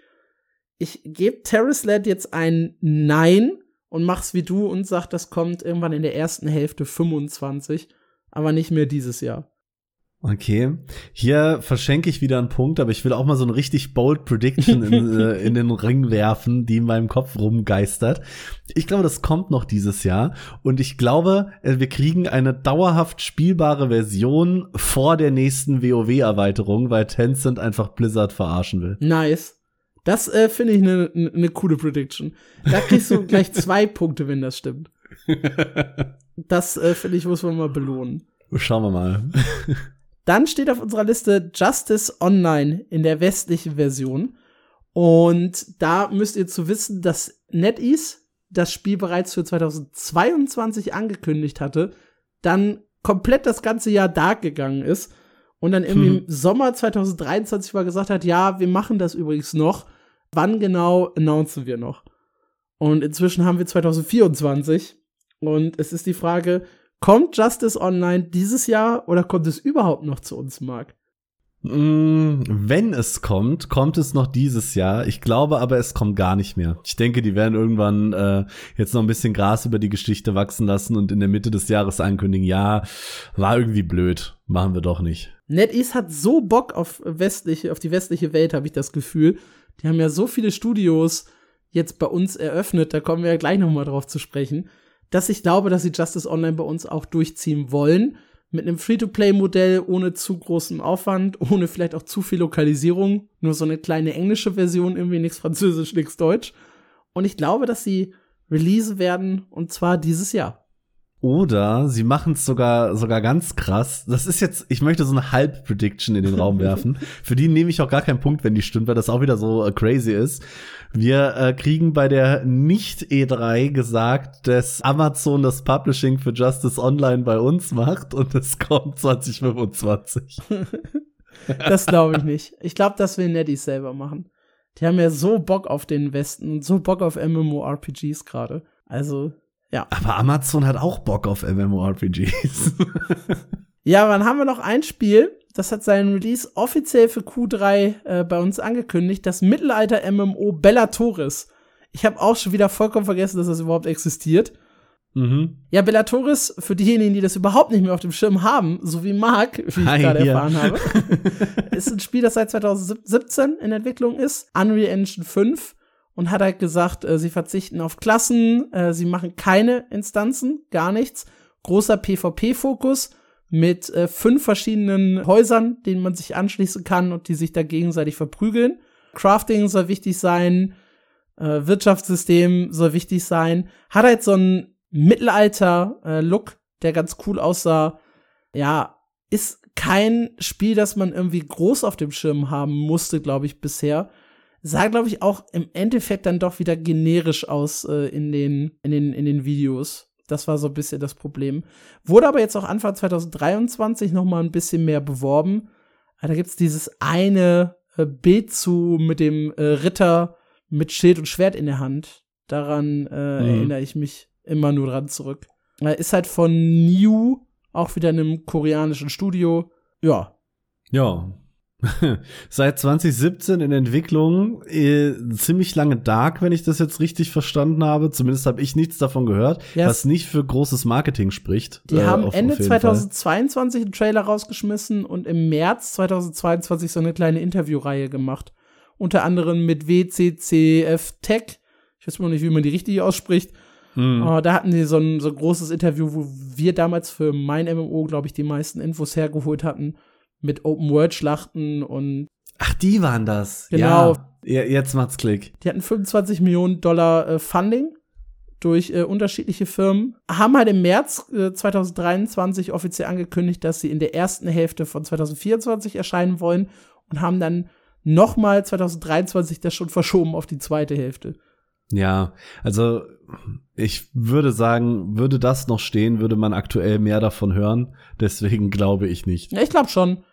Ich gebe Terrace Land jetzt ein Nein und mach's wie du und sag, das kommt irgendwann in der ersten Hälfte 25, aber nicht mehr dieses Jahr. Okay. Hier verschenke ich wieder einen Punkt, aber ich will auch mal so eine richtig bold Prediction in, äh, in den Ring werfen, die in meinem Kopf rumgeistert. Ich glaube, das kommt noch dieses Jahr und ich glaube, äh, wir kriegen eine dauerhaft spielbare Version vor der nächsten WoW-Erweiterung, weil Tencent einfach Blizzard verarschen will. Nice. Das äh, finde ich eine ne, ne coole Prediction. Da kriegst du gleich zwei Punkte, wenn das stimmt. Das äh, finde ich, muss man mal belohnen. Schauen wir mal. Dann steht auf unserer Liste Justice Online in der westlichen Version. Und da müsst ihr zu wissen, dass NetEase das Spiel bereits für 2022 angekündigt hatte, dann komplett das ganze Jahr dark gegangen ist und dann irgendwie hm. im Sommer 2023 mal gesagt hat, ja, wir machen das übrigens noch. Wann genau announcen wir noch? Und inzwischen haben wir 2024 und es ist die Frage, kommt Justice Online dieses Jahr oder kommt es überhaupt noch zu uns, Marc? Mm, wenn es kommt, kommt es noch dieses Jahr. Ich glaube aber, es kommt gar nicht mehr. Ich denke, die werden irgendwann äh, jetzt noch ein bisschen Gras über die Geschichte wachsen lassen und in der Mitte des Jahres ankündigen, ja, war irgendwie blöd, machen wir doch nicht. NetEase hat so Bock auf westliche, auf die westliche Welt, habe ich das Gefühl. Die haben ja so viele Studios jetzt bei uns eröffnet, da kommen wir ja gleich noch mal drauf zu sprechen, dass ich glaube, dass sie Justice Online bei uns auch durchziehen wollen mit einem Free-to-Play-Modell ohne zu großen Aufwand, ohne vielleicht auch zu viel Lokalisierung, nur so eine kleine englische Version, irgendwie nichts Französisch, nichts Deutsch. Und ich glaube, dass sie release werden und zwar dieses Jahr. Oder sie machen es sogar, sogar ganz krass. Das ist jetzt, ich möchte so eine Halb-Prediction in den Raum werfen. Für die nehme ich auch gar keinen Punkt, wenn die stimmt, weil das auch wieder so äh, crazy ist. Wir äh, kriegen bei der Nicht-E3 gesagt, dass Amazon das Publishing für Justice Online bei uns macht und es kommt 2025. das glaube ich nicht. Ich glaube, das will Netties selber machen. Die haben ja so Bock auf den Westen und so Bock auf MMORPGs gerade. Also, ja. Aber Amazon hat auch Bock auf MMORPGs. ja, dann haben wir noch ein Spiel, das hat seinen Release offiziell für Q3 äh, bei uns angekündigt, das Mittelalter-MMO Bellatoris. Ich habe auch schon wieder vollkommen vergessen, dass das überhaupt existiert. Mhm. Ja, Bellatoris, für diejenigen, die das überhaupt nicht mehr auf dem Schirm haben, so wie Marc, wie ich gerade erfahren habe, ist ein Spiel, das seit 2017 in Entwicklung ist, Unreal Engine 5 und hat halt gesagt, äh, sie verzichten auf Klassen, äh, sie machen keine Instanzen, gar nichts. Großer PvP-Fokus mit äh, fünf verschiedenen Häusern, denen man sich anschließen kann und die sich da gegenseitig verprügeln. Crafting soll wichtig sein, äh, Wirtschaftssystem soll wichtig sein. Hat halt so einen Mittelalter-Look, äh, der ganz cool aussah. Ja, ist kein Spiel, das man irgendwie groß auf dem Schirm haben musste, glaube ich, bisher sah, glaube ich, auch im Endeffekt dann doch wieder generisch aus äh, in, den, in, den, in den Videos. Das war so ein bisschen das Problem. Wurde aber jetzt auch Anfang 2023 noch mal ein bisschen mehr beworben. Da gibt's dieses eine äh, Bild zu mit dem äh, Ritter mit Schild und Schwert in der Hand. Daran äh, mhm. erinnere ich mich immer nur dran zurück. Äh, ist halt von New, auch wieder in einem koreanischen Studio. Ja. Ja, Seit 2017 in Entwicklung, äh, ziemlich lange Dark, wenn ich das jetzt richtig verstanden habe. Zumindest habe ich nichts davon gehört, yes. was nicht für großes Marketing spricht. Die äh, haben auf, Ende auf 2022 einen Trailer rausgeschmissen und im März 2022 so eine kleine Interviewreihe gemacht. Unter anderem mit WCCF Tech. Ich weiß mal nicht, wie man die richtig ausspricht. Uh, da hatten sie so ein, so ein großes Interview, wo wir damals für mein MMO, glaube ich, die meisten Infos hergeholt hatten mit Open-World-Schlachten und Ach, die waren das. Genau. Ja, jetzt macht's Klick. Die hatten 25 Millionen Dollar äh, Funding durch äh, unterschiedliche Firmen, haben halt im März äh, 2023 offiziell angekündigt, dass sie in der ersten Hälfte von 2024 erscheinen wollen und haben dann nochmal 2023 das schon verschoben auf die zweite Hälfte. Ja, also ich würde sagen, würde das noch stehen, würde man aktuell mehr davon hören. Deswegen glaube ich nicht. Ja, ich glaube schon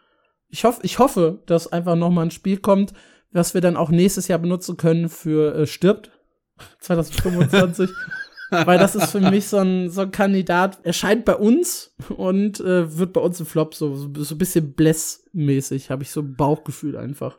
ich hoffe, ich hoffe, dass einfach noch mal ein Spiel kommt, was wir dann auch nächstes Jahr benutzen können für äh, Stirbt 2025. Weil das ist für mich so ein, so ein Kandidat, erscheint bei uns und äh, wird bei uns im Flop so, so, so ein bisschen Bless-mäßig, habe ich so ein Bauchgefühl einfach.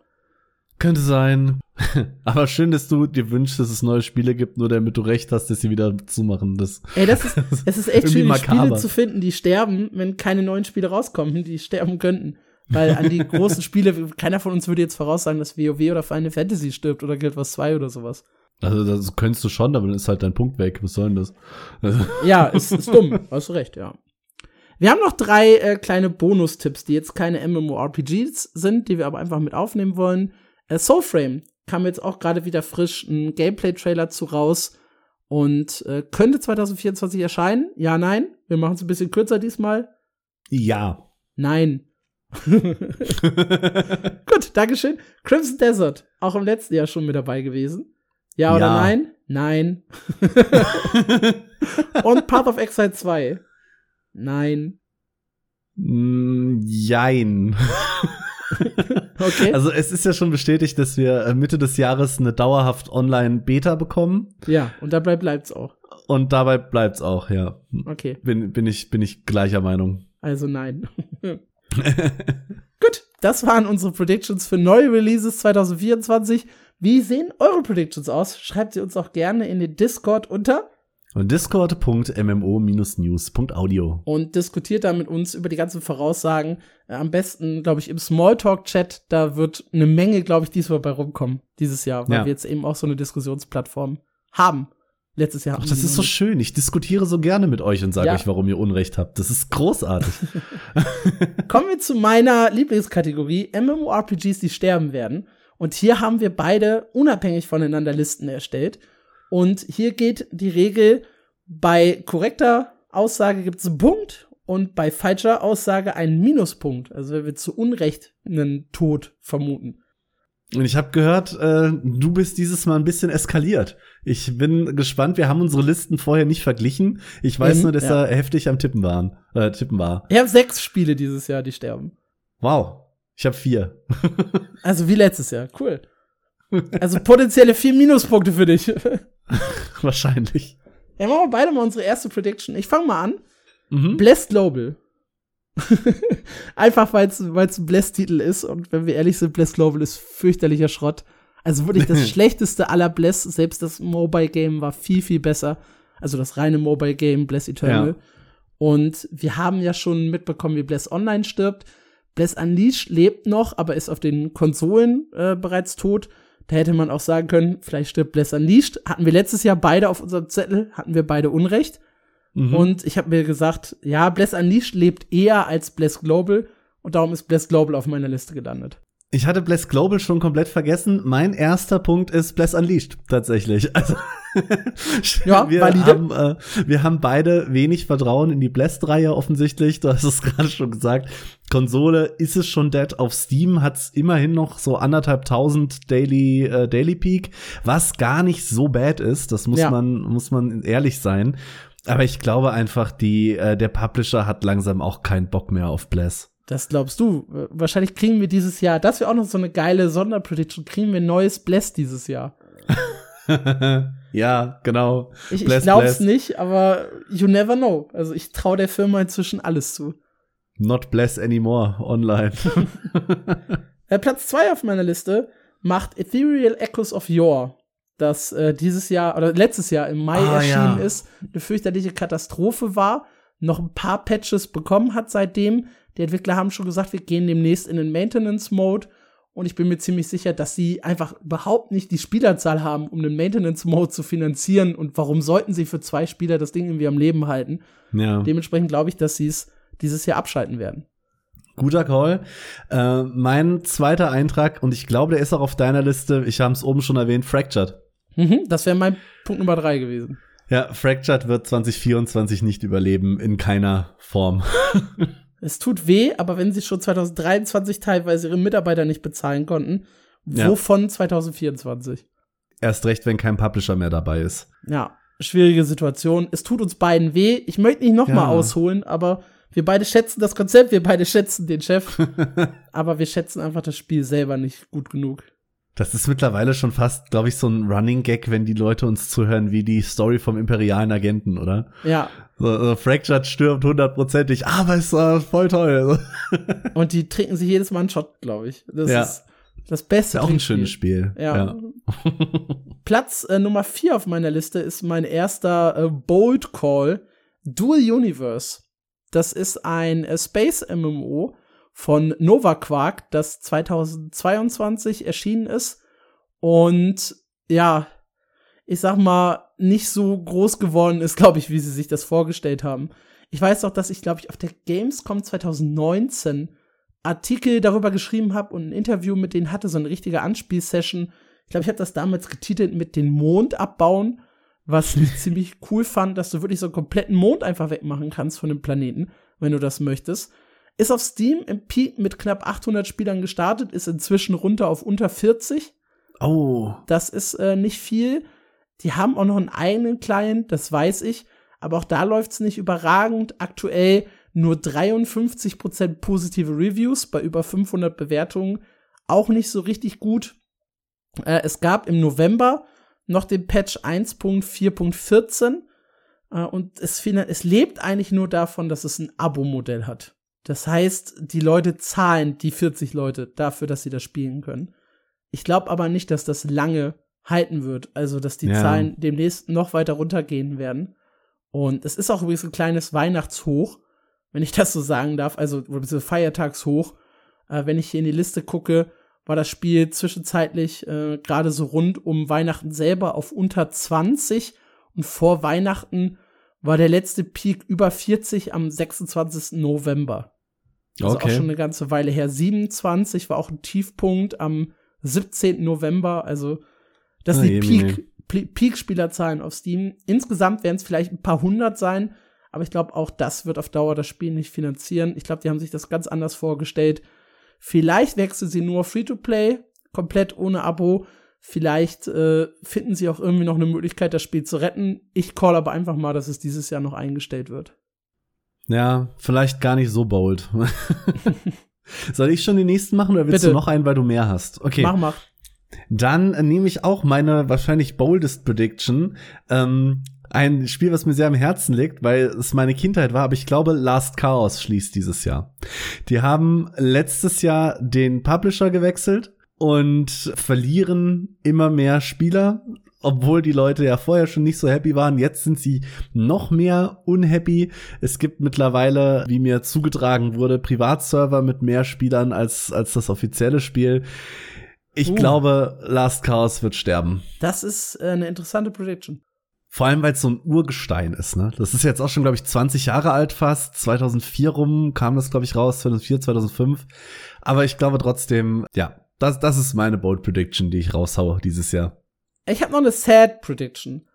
Könnte sein. Aber schön, dass du dir wünschst, dass es neue Spiele gibt, nur damit du recht hast, dass sie wieder zumachen. Das, Ey, das ist, es ist echt schwierig, Spiele zu finden, die sterben, wenn keine neuen Spiele rauskommen, die sterben könnten. Weil an die großen Spiele, keiner von uns würde jetzt voraussagen, dass WoW oder Final Fantasy stirbt oder Guild Wars 2 oder sowas. Also das könntest du schon, aber dann ist halt dein Punkt weg. Was soll denn das? ja, ist, ist dumm. Hast du recht, ja. Wir haben noch drei äh, kleine Bonustipps, die jetzt keine MMORPGs sind, die wir aber einfach mit aufnehmen wollen. Äh, Soulframe kam jetzt auch gerade wieder frisch ein Gameplay-Trailer zu raus und äh, könnte 2024 erscheinen. Ja, nein. Wir machen es ein bisschen kürzer diesmal. Ja. Nein. Gut, Dankeschön. Crimson Desert, auch im letzten Jahr schon mit dabei gewesen. Ja oder Ja. nein? Nein. Und Path of Exile 2. Nein. Mm, Jein. Okay. Also es ist ja schon bestätigt, dass wir äh, Mitte des Jahres eine dauerhaft Online-Beta bekommen. ja, und dabei bleibt's auch. Und dabei bleibt's auch, ja. Okay, Bin, bin, ich, bin ich gleicher Meinung. also nein. Gut, das waren unsere Predictions für neue Releases 2024. Wie sehen eure Predictions aus? Schreibt sie uns auch gerne in den Discord unter Und discord.mmo-news.audio. und diskutiert da mit uns über die ganzen Voraussagen. Am besten, glaube ich, im Smalltalk-Chat. Da wird eine Menge, glaube ich, diesmal bei rumkommen dieses Jahr, weil Ja. wir jetzt eben auch so eine Diskussionsplattform haben. Letztes Jahr. Ach, das ist so schön. Ich diskutiere so gerne mit euch und sage Ja. euch, warum ihr Unrecht habt. Das ist großartig. Kommen wir zu meiner Lieblingskategorie MMORPGs, die sterben werden. Und hier haben wir beide unabhängig voneinander Listen erstellt. Und hier geht die Regel, bei korrekter Aussage gibt es einen Punkt und bei falscher Aussage einen Minuspunkt. Also wenn wir zu Unrecht einen Tod vermuten. Und ich habe gehört, äh, du bist dieses Mal ein bisschen eskaliert. Ich bin gespannt. Wir haben unsere Listen vorher nicht verglichen. Ich weiß Mhm, nur, dass ja. er heftig am Tippen waren. Äh, Tippen war. Ich habe sechs Spiele dieses Jahr, die sterben. Wow. Ich habe vier. Also wie letztes Jahr. Cool. Also potenzielle vier Minuspunkte für dich. Wahrscheinlich. Ja, machen wir beide mal unsere erste Prediction. Ich fange mal an. Mhm. Blessed Global. Einfach weil es ein Bless-Titel ist und wenn wir ehrlich sind, Blessed Global ist fürchterlicher Schrott. Also wirklich das schlechteste aller Bless, selbst das Mobile Game war viel, viel besser. Also das reine Mobile Game, Bless Eternal. Ja. Und wir haben ja schon mitbekommen, wie Bless Online stirbt. Bless Unleashed lebt noch, aber ist auf den Konsolen äh, bereits tot. Da hätte man auch sagen können, vielleicht stirbt Bless Unleashed. Hatten wir letztes Jahr beide auf unserem Zettel, hatten wir beide Unrecht. Mhm. Und ich habe mir gesagt, ja, Bless Unleashed lebt eher als Bless Global und darum ist Bless Global auf meiner Liste gelandet. Ich hatte Bless Global schon komplett vergessen. Mein erster Punkt ist Bless Unleashed, tatsächlich. Also, Ja, wir, valide. haben, äh, wir haben beide wenig Vertrauen in die Blessed-Reihe offensichtlich. Du hast es gerade schon gesagt. Konsole ist es schon dead. Auf Steam hat's immerhin noch so anderthalb tausend Daily, äh, Daily Peak, was gar nicht so bad ist. Das muss Ja. man, muss man ehrlich sein. Aber ich glaube einfach, die, äh, der Publisher hat langsam auch keinen Bock mehr auf Bless. Das glaubst du? Wahrscheinlich kriegen wir dieses Jahr, das wäre auch noch so eine geile Sonderprediction, kriegen wir ein neues Bless dieses Jahr. ja, genau. Ich, ich Bless, glaub's bless. nicht, aber you never know. Also ich traue der Firma inzwischen alles zu. Not bless anymore online. Äh, Platz zwei auf meiner Liste macht Ethereal Echoes of Yore, das äh, dieses Jahr oder letztes Jahr im Mai Ah, erschienen ja. ist, eine fürchterliche Katastrophe war, noch ein paar Patches bekommen hat seitdem. Die Entwickler haben schon gesagt, wir gehen demnächst in den Maintenance-Mode. Und ich bin mir ziemlich sicher, dass sie einfach überhaupt nicht die Spielerzahl haben, um den Maintenance-Mode zu finanzieren. Und warum sollten sie für zwei Spieler das Ding irgendwie am Leben halten? ja. Dementsprechend glaube ich, dass sie es dieses Jahr abschalten werden. Guter Call. Äh, mein zweiter Eintrag, und ich glaube, der ist auch auf deiner Liste, ich habe es oben schon erwähnt, Fractured. Mhm, das wäre mein Punkt Nummer drei gewesen. Ja, Fractured wird 2024 nicht überleben, in keiner Form. Es tut weh, aber wenn sie schon 2023 teilweise ihre Mitarbeiter nicht bezahlen konnten, Ja. wovon 2024? Erst recht, wenn kein Publisher mehr dabei ist. Ja, schwierige Situation. Es tut uns beiden weh. Ich möchte nicht noch mal Ja. ausholen, aber wir beide schätzen das Konzept, wir beide schätzen den Chef, aber wir schätzen einfach das Spiel selber nicht gut genug. Das ist mittlerweile schon fast, glaube ich, so ein Running Gag, wenn die Leute uns zuhören, wie die Story vom imperialen Agenten, oder? Ja, So, so Fractured stirbt hundertprozentig, aber ist äh, voll toll. und die trinken sich jedes Mal einen Shot, glaube ich. Das Ja. ist das beste Ist ja auch ein schönes Spiel. Ja. Platz äh, Nummer 4 auf meiner Liste ist mein erster äh, Bold Call, Dual Universe. Das ist ein äh, Space MMO von Nova Quark, das 2022 erschienen ist und ja, ich sag mal, nicht so groß geworden ist, glaube ich, wie sie sich das vorgestellt haben. Ich weiß auch, dass ich, glaube ich, auf der Gamescom 2019 Artikel darüber geschrieben habe und ein Interview mit denen hatte, so eine richtige Anspielsession. Ich glaube, ich habe das damals getitelt mit den Mond abbauen, was ich ziemlich cool fand, dass du wirklich so einen kompletten Mond einfach wegmachen kannst von dem Planeten, wenn du das möchtest. Ist auf Steam im Peak mit knapp 800 Spielern gestartet, ist inzwischen runter auf unter 40. Oh. Das ist äh, nicht viel. Die haben auch noch einen eigenen Client, das weiß ich. Aber auch da läuft's nicht überragend. Aktuell nur 53% positive Reviews bei über 500 Bewertungen. Auch nicht so richtig gut. Äh, es gab im November noch den Patch 1.4.14 äh, und es, es lebt eigentlich nur davon, dass es ein Abo-Modell hat. Das heißt, die Leute zahlen die 40 Leute dafür, dass sie das spielen können. Ich glaube aber nicht, dass das lange halten wird. Also, dass die ja. Zahlen demnächst noch weiter runtergehen werden. Und es ist auch übrigens ein kleines Weihnachtshoch, wenn ich das so sagen darf. Also, so Feiertagshoch. Äh, wenn ich hier in die Liste gucke, war das Spiel zwischenzeitlich äh, gerade so rund um Weihnachten selber auf unter 20 und vor Weihnachten war der letzte Peak über 40 am 26. November. Also okay. auch schon eine ganze Weile her. 27 war auch ein Tiefpunkt am 17. November. Also das sind die Peak, Peak-Spielerzahlen auf Steam. Insgesamt werden es vielleicht ein paar hundert sein, aber ich glaube, auch das wird auf Dauer das Spiel nicht finanzieren. Ich glaube, die haben sich das ganz anders vorgestellt. Vielleicht wechseln sie nur Free-to-Play, komplett ohne Abo. Vielleicht äh, finden sie auch irgendwie noch eine Möglichkeit, das Spiel zu retten. Ich call aber einfach mal, dass es dieses Jahr noch eingestellt wird. Ja, vielleicht gar nicht so bold. Soll ich schon den nächsten machen oder willst Bitte. du noch einen, weil du mehr hast? Okay. Mach, mach. Dann nehme ich auch meine wahrscheinlich boldest Prediction. Ähm, ein Spiel, was mir sehr am Herzen liegt, weil es meine Kindheit war, aber ich glaube, Last Chaos schließt dieses Jahr. Die haben letztes Jahr den Publisher gewechselt und verlieren immer mehr Spieler, obwohl die Leute ja vorher schon nicht so happy waren. Jetzt sind sie noch mehr unhappy. Es gibt mittlerweile, wie mir zugetragen wurde, Privatserver mit mehr Spielern als, als das offizielle Spiel. Ich uh. glaube, Last Chaos wird sterben. Das ist äh, eine interessante Prediction. Vor allem, weil es so ein Urgestein ist, ne? Das ist jetzt auch schon, glaube ich, 20 Jahre alt fast. 2004 rum kam das, glaube ich, raus, 2004, 2005. Aber ich glaube trotzdem, ja, das, das ist meine Bold Prediction, die ich raushaue dieses Jahr. Ich habe noch eine Sad Prediction.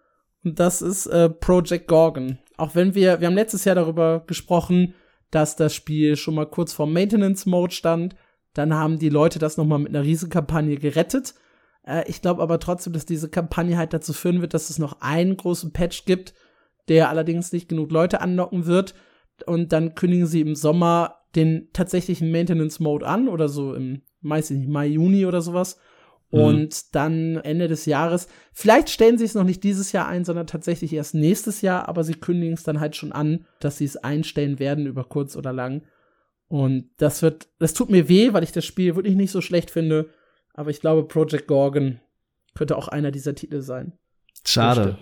Und das ist äh, Project Gorgon. Auch wenn wir, wir haben letztes Jahr darüber gesprochen, dass das Spiel schon mal kurz vor Maintenance Mode stand. Dann haben die Leute das noch mal mit einer Riesenkampagne gerettet. Äh, ich glaube aber trotzdem, dass diese Kampagne halt dazu führen wird, dass es noch einen großen Patch gibt, der allerdings nicht genug Leute anlocken wird. Und dann kündigen sie im Sommer den tatsächlichen Maintenance Mode an oder so im, nicht, Mai, Juni oder sowas. Mhm. Und dann Ende des Jahres, vielleicht stellen sie es noch nicht dieses Jahr ein, sondern tatsächlich erst nächstes Jahr, aber sie kündigen es dann halt schon an, dass sie es einstellen werden über kurz oder lang. Und das wird, das tut mir weh, weil ich das Spiel wirklich nicht so schlecht finde. Aber ich glaube, Project Gorgon könnte auch einer dieser Titel sein. Schade.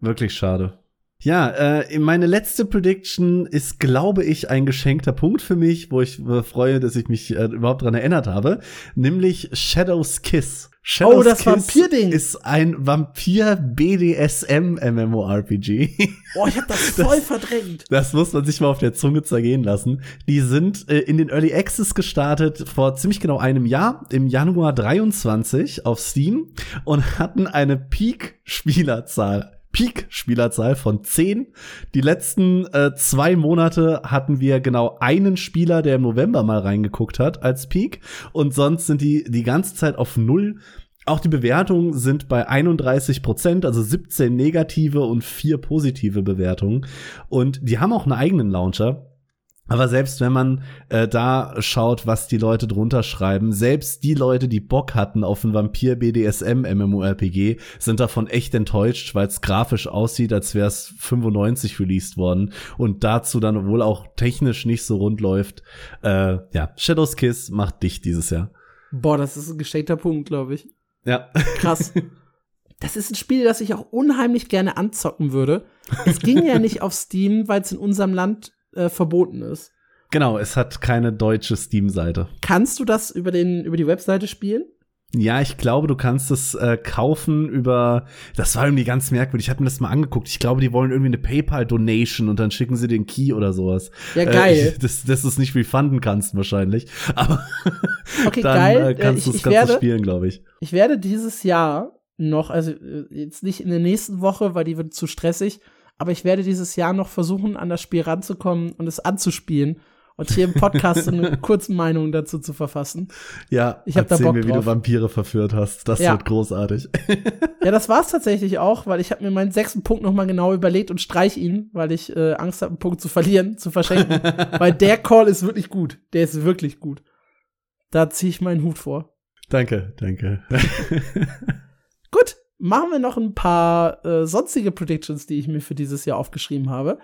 Wirklich schade. Ja, äh, meine letzte Prediction ist, glaube ich, ein geschenkter Punkt für mich, wo ich äh, freue, dass ich mich äh, überhaupt dran erinnert habe, nämlich Shadows Kiss. Shadows oh, das Vampir-Ding. Ist ein Vampir-BDSM-MMORPG. Oh, ich hab das voll das, verdrängt. Das muss man sich mal auf der Zunge zergehen lassen. Die sind äh, in den Early Access gestartet vor ziemlich genau einem Jahr, im Januar 23 auf Steam und hatten eine Peak-Spielerzahl Peak-Spielerzahl von 10. Die letzten äh, zwei Monate hatten wir genau einen Spieler, der im November mal reingeguckt hat als Peak. Und sonst sind die die ganze Zeit auf Null. Auch die Bewertungen sind bei 31 Prozent, also 17 negative und 4 positive Bewertungen. Und die haben auch einen eigenen Launcher. Aber selbst wenn man äh, da schaut, was die Leute drunter schreiben, selbst die Leute, die Bock hatten auf ein Vampir BDSM MMORPG, sind davon echt enttäuscht, weil es grafisch aussieht, als wäre es 95 released worden und dazu dann wohl auch technisch nicht so rund läuft. Äh, ja, Shadows Kiss macht dich dieses Jahr. Boah, das ist ein geschenkter Punkt, glaube ich. Ja. Krass. Das ist ein Spiel, das ich auch unheimlich gerne anzocken würde. Es ging ja nicht auf Steam, weil es in unserem Land äh, verboten ist. Genau, es hat keine deutsche Steam-Seite. Kannst du das über, den, über die Webseite spielen? Ja, ich glaube, du kannst es äh, kaufen über. Das war irgendwie ganz merkwürdig. Ich habe mir das mal angeguckt. Ich glaube, die wollen irgendwie eine PayPal-Donation und dann schicken sie den Key oder sowas. Ja, geil. Äh, dass, dass du es nicht refunden kannst, wahrscheinlich. Aber okay, dann geil. Äh, kannst du es spielen, glaube ich. Ich werde dieses Jahr noch, also äh, jetzt nicht in der nächsten Woche, weil die wird zu stressig, aber ich werde dieses Jahr noch versuchen, an das Spiel ranzukommen und es anzuspielen. und hier im Podcast eine Kurzmeinung dazu zu verfassen. Ja, Ich hab da Bock mir, wie drauf. du Vampire verführt hast. Das Ja. wird großartig. Ja, das war's tatsächlich auch, weil ich habe mir meinen sechsten Punkt noch mal genau überlegt und streich ihn, weil ich äh, Angst habe, einen Punkt zu verlieren, zu verschenken. weil der Call ist wirklich gut. Der ist wirklich gut. Da ziehe ich meinen Hut vor. danke, danke. Gut, machen wir noch ein paar äh, sonstige Predictions, die ich mir für dieses Jahr aufgeschrieben habe.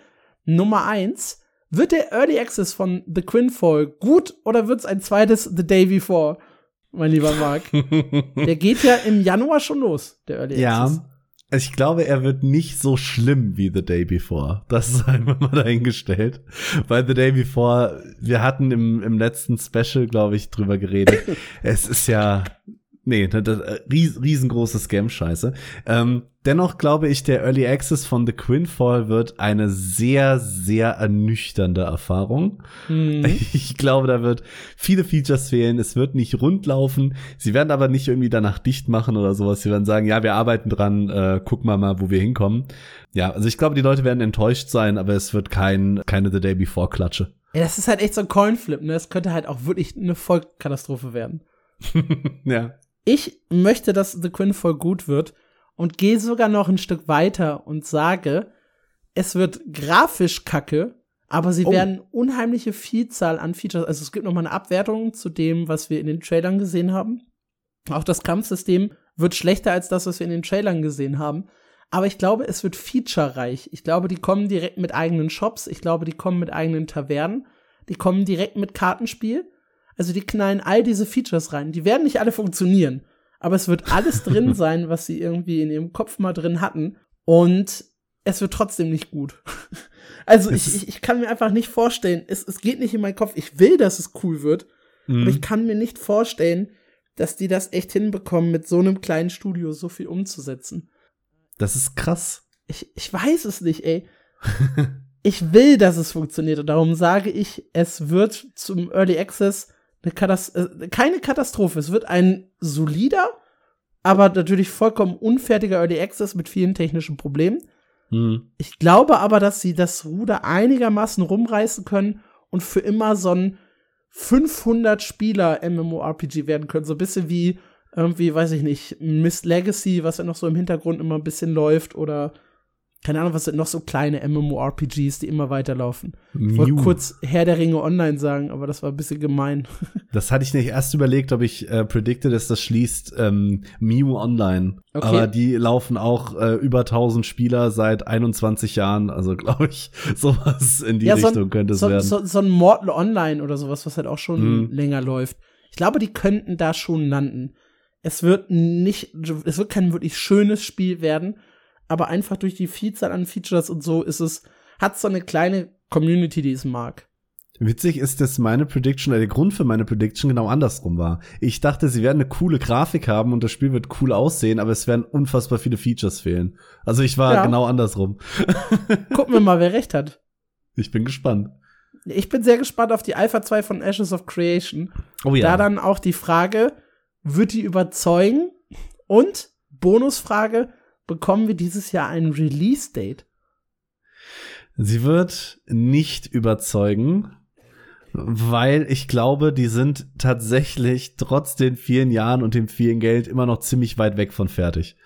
Nummer eins. Wird der Early Access von The Quinfall gut oder wird's ein zweites The Day Before, mein lieber Marc? der geht ja im Januar schon los, der Early Access. ja. Ich glaube, er wird nicht so schlimm wie The Day Before. Das ist einfach mal dahingestellt. Weil The Day Before, wir hatten im, im letzten Special, glaube ich, drüber geredet. es ist ja, nee, das, das, äh, ries, riesengroße Scam-Scheiße. Ähm, dennoch glaube ich, der Early Access von The Quinfall wird eine sehr, sehr ernüchternde Erfahrung. Hm. Ich glaube, da wird viele Features fehlen. Es wird nicht rund laufen. Sie werden aber nicht irgendwie danach dicht machen oder sowas. Sie werden sagen, ja, wir arbeiten dran, äh, guck mal mal, wo wir hinkommen. Ja, also ich glaube, die Leute werden enttäuscht sein, aber es wird kein, keine The Day Before Klatsche. Ja, das ist halt echt so ein Coinflip, ne? Das könnte halt auch wirklich eine Vollkatastrophe werden. ja. Ich möchte, dass The Quinfall gut wird und gehe sogar noch ein Stück weiter und sage, es wird grafisch kacke, aber sie Oh. werden unheimliche Vielzahl an Features. Also es gibt noch mal eine Abwertung zu dem, was wir in den Trailern gesehen haben. Auch das Kampfsystem wird schlechter als das, was wir in den Trailern gesehen haben. Aber ich glaube, es wird featurereich. Ich glaube, die kommen direkt mit eigenen Shops. Ich glaube, die kommen mit eigenen Tavernen. Die kommen direkt mit Kartenspiel. Also die knallen all diese Features rein. Die werden nicht alle funktionieren. Aber es wird alles drin sein, was sie irgendwie in ihrem Kopf mal drin hatten. Und es wird trotzdem nicht gut. Also ich, ich, ich kann mir einfach nicht vorstellen, es, es geht nicht in meinen Kopf. Ich will, dass es cool wird. Aber Mhm. ich kann mir nicht vorstellen, dass die das echt hinbekommen, mit so einem kleinen Studio so viel umzusetzen. Das ist krass. Ich, ich weiß es nicht, ey. Ich will, dass es funktioniert und darum sage ich, es wird zum Early Access Katast äh, keine Katastrophe. Es wird ein solider, aber natürlich vollkommen unfertiger Early Access mit vielen technischen Problemen. Mhm. Ich glaube aber, dass sie das Ruder einigermaßen rumreißen können und für immer so ein 500 Spieler MMORPG werden können. So ein bisschen wie irgendwie, weiß ich nicht, Mist Legacy, was ja noch so im Hintergrund immer ein bisschen läuft oder keine Ahnung, was sind noch so kleine MMORPGs, die immer weiterlaufen. Ich wollte kurz Herr der Ringe online sagen, aber das war ein bisschen gemein. Das hatte ich nicht erst überlegt, ob ich äh, predikte, dass das schließt ähm, Mew Online. Okay. Aber die laufen auch äh, über 1000 Spieler seit 21 Jahren. Also glaube ich, sowas in die ja, so Richtung ein, könnte es so, werden. so, so ein Mortal Online oder sowas, was halt auch schon Mhm. länger läuft. Ich glaube, die könnten da schon landen. Es wird nicht, es wird kein wirklich schönes Spiel werden, aber einfach durch die Vielzahl an Features und so ist es, hat so eine kleine Community, die es mag. Witzig ist, dass meine Prediction, oder der Grund für meine Prediction genau andersrum war. Ich dachte, sie werden eine coole Grafik haben und das Spiel wird cool aussehen, aber es werden unfassbar viele Features fehlen. Also ich war Ja. genau andersrum. Gucken wir mal, wer recht hat. Ich bin gespannt. Ich bin sehr gespannt auf die Alpha 2 von Ashes of Creation. Oh Da dann auch die Frage, wird die überzeugen? Und Bonusfrage, bekommen wir dieses Jahr ein Release-Date? Sie wird nicht überzeugen, weil ich glaube, die sind tatsächlich trotz den vielen Jahren und dem vielen Geld immer noch ziemlich weit weg von fertig.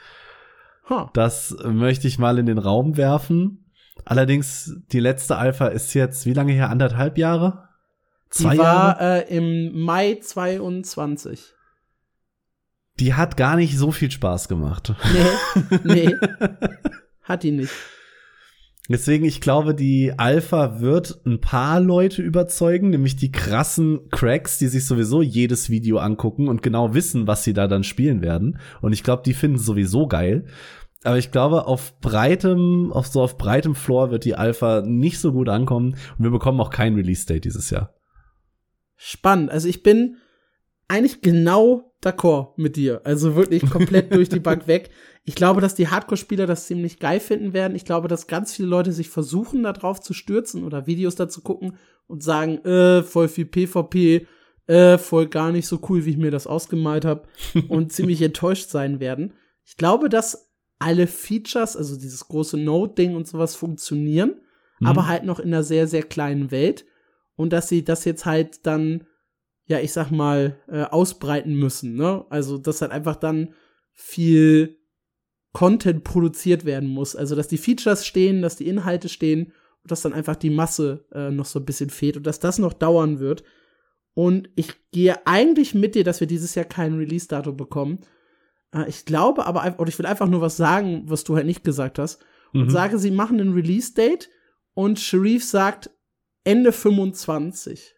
Huh. Das möchte ich mal in den Raum werfen. Allerdings, die letzte Alpha ist jetzt, wie lange her? Anderthalb Jahre? Die Zwei war Jahre? äh, im Mai 22. Die hat gar nicht so viel Spaß gemacht. Nee, nee. Hat die nicht. Deswegen, ich glaube, die Alpha wird ein paar Leute überzeugen, nämlich die krassen Cracks, die sich sowieso jedes Video angucken und genau wissen, was sie da dann spielen werden. Und ich glaube, die finden es sowieso geil. Aber ich glaube, auf breitem, auf so auf breitem Floor wird die Alpha nicht so gut ankommen und wir bekommen auch kein Release-Date dieses Jahr. Spannend. Also ich bin eigentlich genau d'accord mit dir. Also wirklich komplett durch die Bank weg. Ich glaube, dass die Hardcore-Spieler das ziemlich geil finden werden. Ich glaube, dass ganz viele Leute sich versuchen, da drauf zu stürzen oder Videos dazu gucken und sagen, äh, voll viel PvP, äh, voll gar nicht so cool, wie ich mir das ausgemalt habe und ziemlich enttäuscht sein werden. Ich glaube, dass alle Features, also dieses große Node-Ding und sowas funktionieren, Mhm. aber halt noch in einer sehr, sehr kleinen Welt. und dass sie das jetzt halt dann, ja, ich sag mal, äh, ausbreiten müssen, ne? Also, dass halt einfach dann viel Content produziert werden muss. Also, dass die Features stehen, dass die Inhalte stehen und dass dann einfach die Masse äh, noch so ein bisschen fehlt und dass das noch dauern wird. Und ich gehe eigentlich mit dir, dass wir dieses Jahr kein Release-Datum bekommen. Äh, ich glaube aber, oder ich will einfach nur was sagen, was du halt nicht gesagt hast. Und mhm. sage, sie machen ein Release-Date und Sharif sagt Ende 25.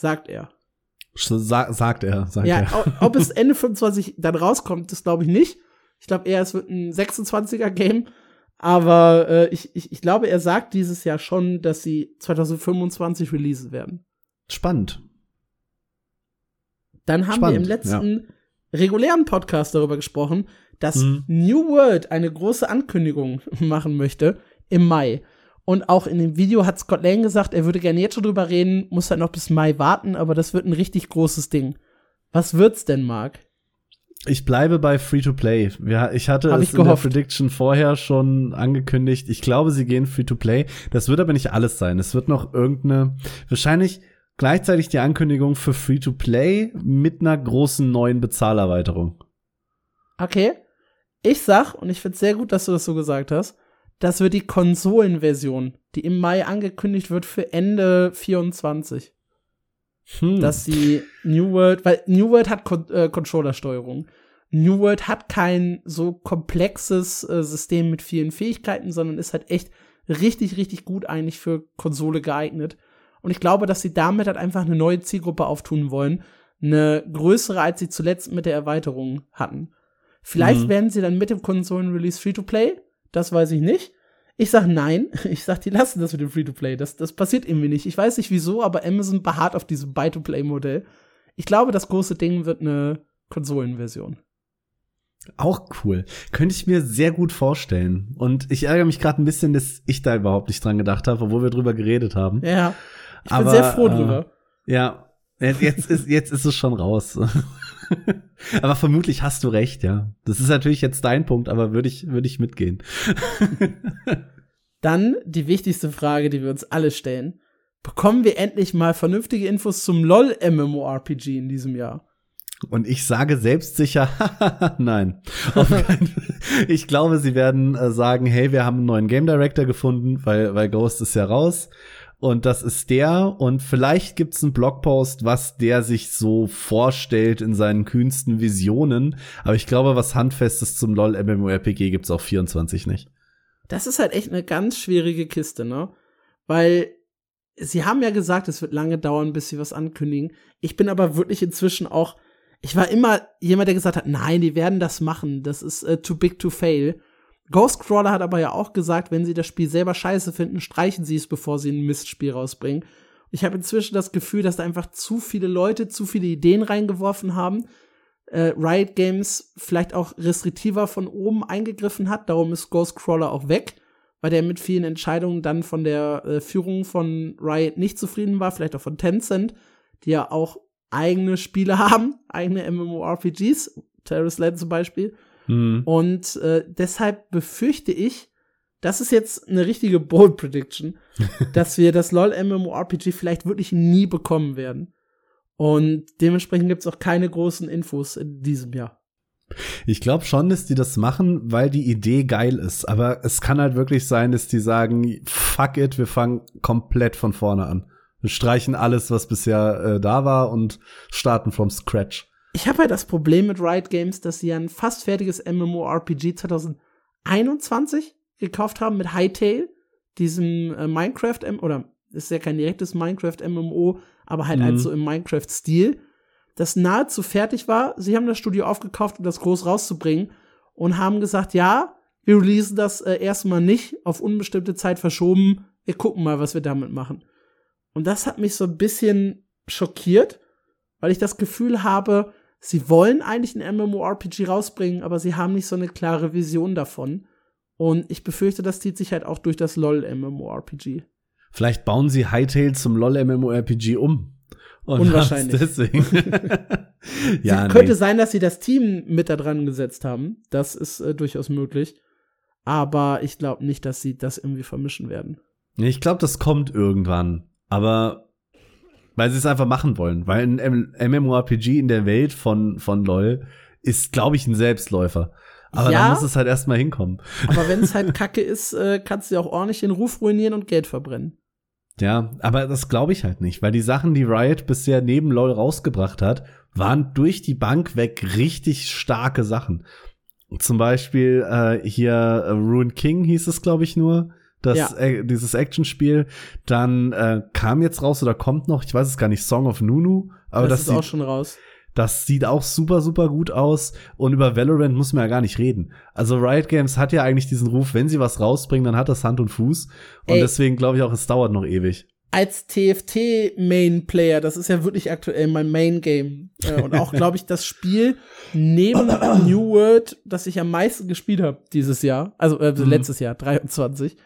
Sagt er. Sa sagt er, sagt ja, er. ob es Ende 25 dann rauskommt, das glaube ich nicht. Ich glaube eher, es wird ein 26er Game. Aber äh, ich, ich, ich glaube, er sagt dieses Jahr schon, dass sie 2025 releasen werden. Spannend. Dann haben Spannend, wir im letzten ja. regulären Podcast darüber gesprochen, dass mhm. New World eine große Ankündigung machen möchte im Mai. Und auch in dem Video hat Scott Lane gesagt, er würde gerne jetzt schon drüber reden, muss halt noch bis Mai warten, aber das wird ein richtig großes Ding. Was wird's denn, Marc? Ich bleibe bei Free-to-Play. Ich hatte Hab es ich in der Prediction vorher schon angekündigt. Ich glaube, sie gehen Free-to-Play. Das wird aber nicht alles sein. Es wird noch irgendeine, wahrscheinlich gleichzeitig die Ankündigung für Free-to-Play mit einer großen neuen Bezahlerweiterung. Okay. Ich sag, und ich find's sehr gut, dass du das so gesagt hast, das wird die Konsolenversion, die im Mai angekündigt wird für Ende 24. Hm. Dass sie New World, weil New World hat Con äh, Controllersteuerung. New World hat kein so komplexes äh, System mit vielen Fähigkeiten, sondern ist halt echt richtig, richtig gut eigentlich für Konsole geeignet. Und ich glaube, dass sie damit halt einfach eine neue Zielgruppe auftun wollen. Eine größere, als sie zuletzt mit der Erweiterung hatten. Vielleicht mhm. werden sie dann mit dem Konsolen-Release Free-to-Play. Das weiß ich nicht. Ich sag nein. Ich sag, die lassen das mit dem Free-to-Play. Das, das passiert irgendwie nicht. Ich weiß nicht wieso, aber Amazon beharrt auf diesem Buy-to-Play-Modell. Ich glaube, das große Ding wird eine Konsolenversion. Auch cool. Könnte ich mir sehr gut vorstellen. Und ich ärgere mich gerade ein bisschen, dass ich da überhaupt nicht dran gedacht habe, obwohl wir drüber geredet haben. Ja. Ich Aber, bin sehr froh drüber. Äh, ja. Jetzt ist, jetzt ist es schon raus. aber vermutlich hast du recht, ja. Das ist natürlich jetzt dein Punkt, aber würde ich, würde ich mitgehen. Dann die wichtigste Frage, die wir uns alle stellen. Bekommen wir endlich mal vernünftige Infos zum LOL MMORPG in diesem Jahr? Und ich sage selbstsicher, nein. ich glaube, sie werden äh, sagen, hey, wir haben einen neuen Game Director gefunden, weil, weil Ghost ist ja raus. Und das ist der. Und vielleicht gibt's einen Blogpost, was der sich so vorstellt in seinen kühnsten Visionen. Aber ich glaube, was Handfestes zum LOL MMORPG gibt's auch 24 nicht. Das ist halt echt eine ganz schwierige Kiste, ne? Weil sie haben ja gesagt, es wird lange dauern, bis sie was ankündigen. Ich bin aber wirklich inzwischen auch, ich war immer jemand, der gesagt hat, nein, die werden das machen. Das ist uh, too big to fail. Ghostcrawler hat aber ja auch gesagt, wenn sie das Spiel selber scheiße finden, streichen sie es, bevor sie ein Mistspiel rausbringen. Ich habe inzwischen das Gefühl, dass da einfach zu viele Leute zu viele Ideen reingeworfen haben. Äh, Riot Games vielleicht auch restriktiver von oben eingegriffen hat. Darum ist Ghostcrawler auch weg, weil der mit vielen Entscheidungen dann von der äh, Führung von Riot nicht zufrieden war. Vielleicht auch von Tencent, die ja auch eigene Spiele haben, eigene MMORPGs. Terrorist Land zum Beispiel. Mhm. Und äh, deshalb befürchte ich, das ist jetzt eine richtige Bold Prediction, dass wir das LOL MMORPG vielleicht wirklich nie bekommen werden. Und dementsprechend gibt es auch keine großen Infos in diesem Jahr. Ich glaube schon, dass die das machen, weil die Idee geil ist. Aber es kann halt wirklich sein, dass die sagen, fuck it, wir fangen komplett von vorne an. Wir streichen alles, was bisher äh, da war und starten from scratch ich habe halt das Problem mit Riot Games, dass sie ein fast fertiges MMORPG 2021 gekauft haben mit Hytale, diesem äh, Minecraft M oder ist ja kein direktes Minecraft MMO, aber halt, halt mhm. halt so im Minecraft Stil, das nahezu fertig war. Sie haben das Studio aufgekauft, um das groß rauszubringen und haben gesagt, ja, wir releasen das äh, erstmal nicht auf unbestimmte Zeit verschoben. Wir gucken mal, was wir damit machen. Und das hat mich so ein bisschen schockiert, weil ich das Gefühl habe, sie wollen eigentlich ein MMORPG rausbringen, aber sie haben nicht so eine klare Vision davon. Und ich befürchte, das zieht sich halt auch durch das LOL MMORPG. Vielleicht bauen sie Hytale zum LOL MMORPG um. Und Unwahrscheinlich. Deswegen. ja, nee. Könnte sein, dass sie das Team mit da dran gesetzt haben. Das ist äh, durchaus möglich. Aber ich glaube nicht, dass sie das irgendwie vermischen werden. Ich glaube, das kommt irgendwann. Aber weil sie es einfach machen wollen. Weil ein MMORPG in der Welt von, von LOL ist, glaube ich, ein Selbstläufer. Aber Ja. da muss es halt erstmal hinkommen. Aber wenn es halt kacke ist, äh, kannst du ja auch ordentlich den Ruf ruinieren und Geld verbrennen. Ja, aber das glaube ich halt nicht, weil die Sachen, die Riot bisher neben LOL rausgebracht hat, waren durch die Bank weg richtig starke Sachen. Zum Beispiel äh, hier äh, Ruin King hieß es, glaube ich, nur. Das, Ja. äh, dieses Actionspiel. Dann äh, kam jetzt raus oder kommt noch, ich weiß es gar nicht, Song of Nunu. Aber das, das, ist auch sieht, schon raus. das sieht auch super, super gut aus. Und über Valorant muss man ja gar nicht reden. Also Riot Games hat ja eigentlich diesen Ruf, wenn sie was rausbringen, dann hat das Hand und Fuß. Und Ey. deswegen glaube ich auch, es dauert noch ewig. Als TFT-Main-Player, das ist ja wirklich aktuell mein Main-Game. Äh, und auch, glaube ich, das Spiel neben New World, das ich am meisten gespielt habe dieses Jahr. Also äh, Mhm. letztes Jahr, 23.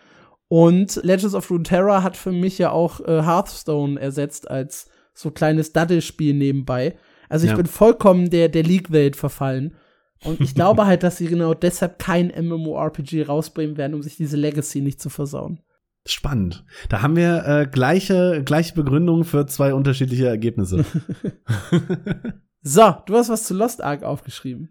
Und Legends of Runeterra hat für mich ja auch äh, Hearthstone ersetzt als so kleines Daddelspiel nebenbei. Also ich Ja. bin vollkommen der, der League-Welt verfallen. Und ich glaube halt, dass sie genau deshalb kein MMORPG rausbringen werden, um sich diese Legacy nicht zu versauen. Spannend. Da haben wir äh, gleiche, gleiche Begründung für zwei unterschiedliche Ergebnisse. So, du hast was zu Lost Ark aufgeschrieben.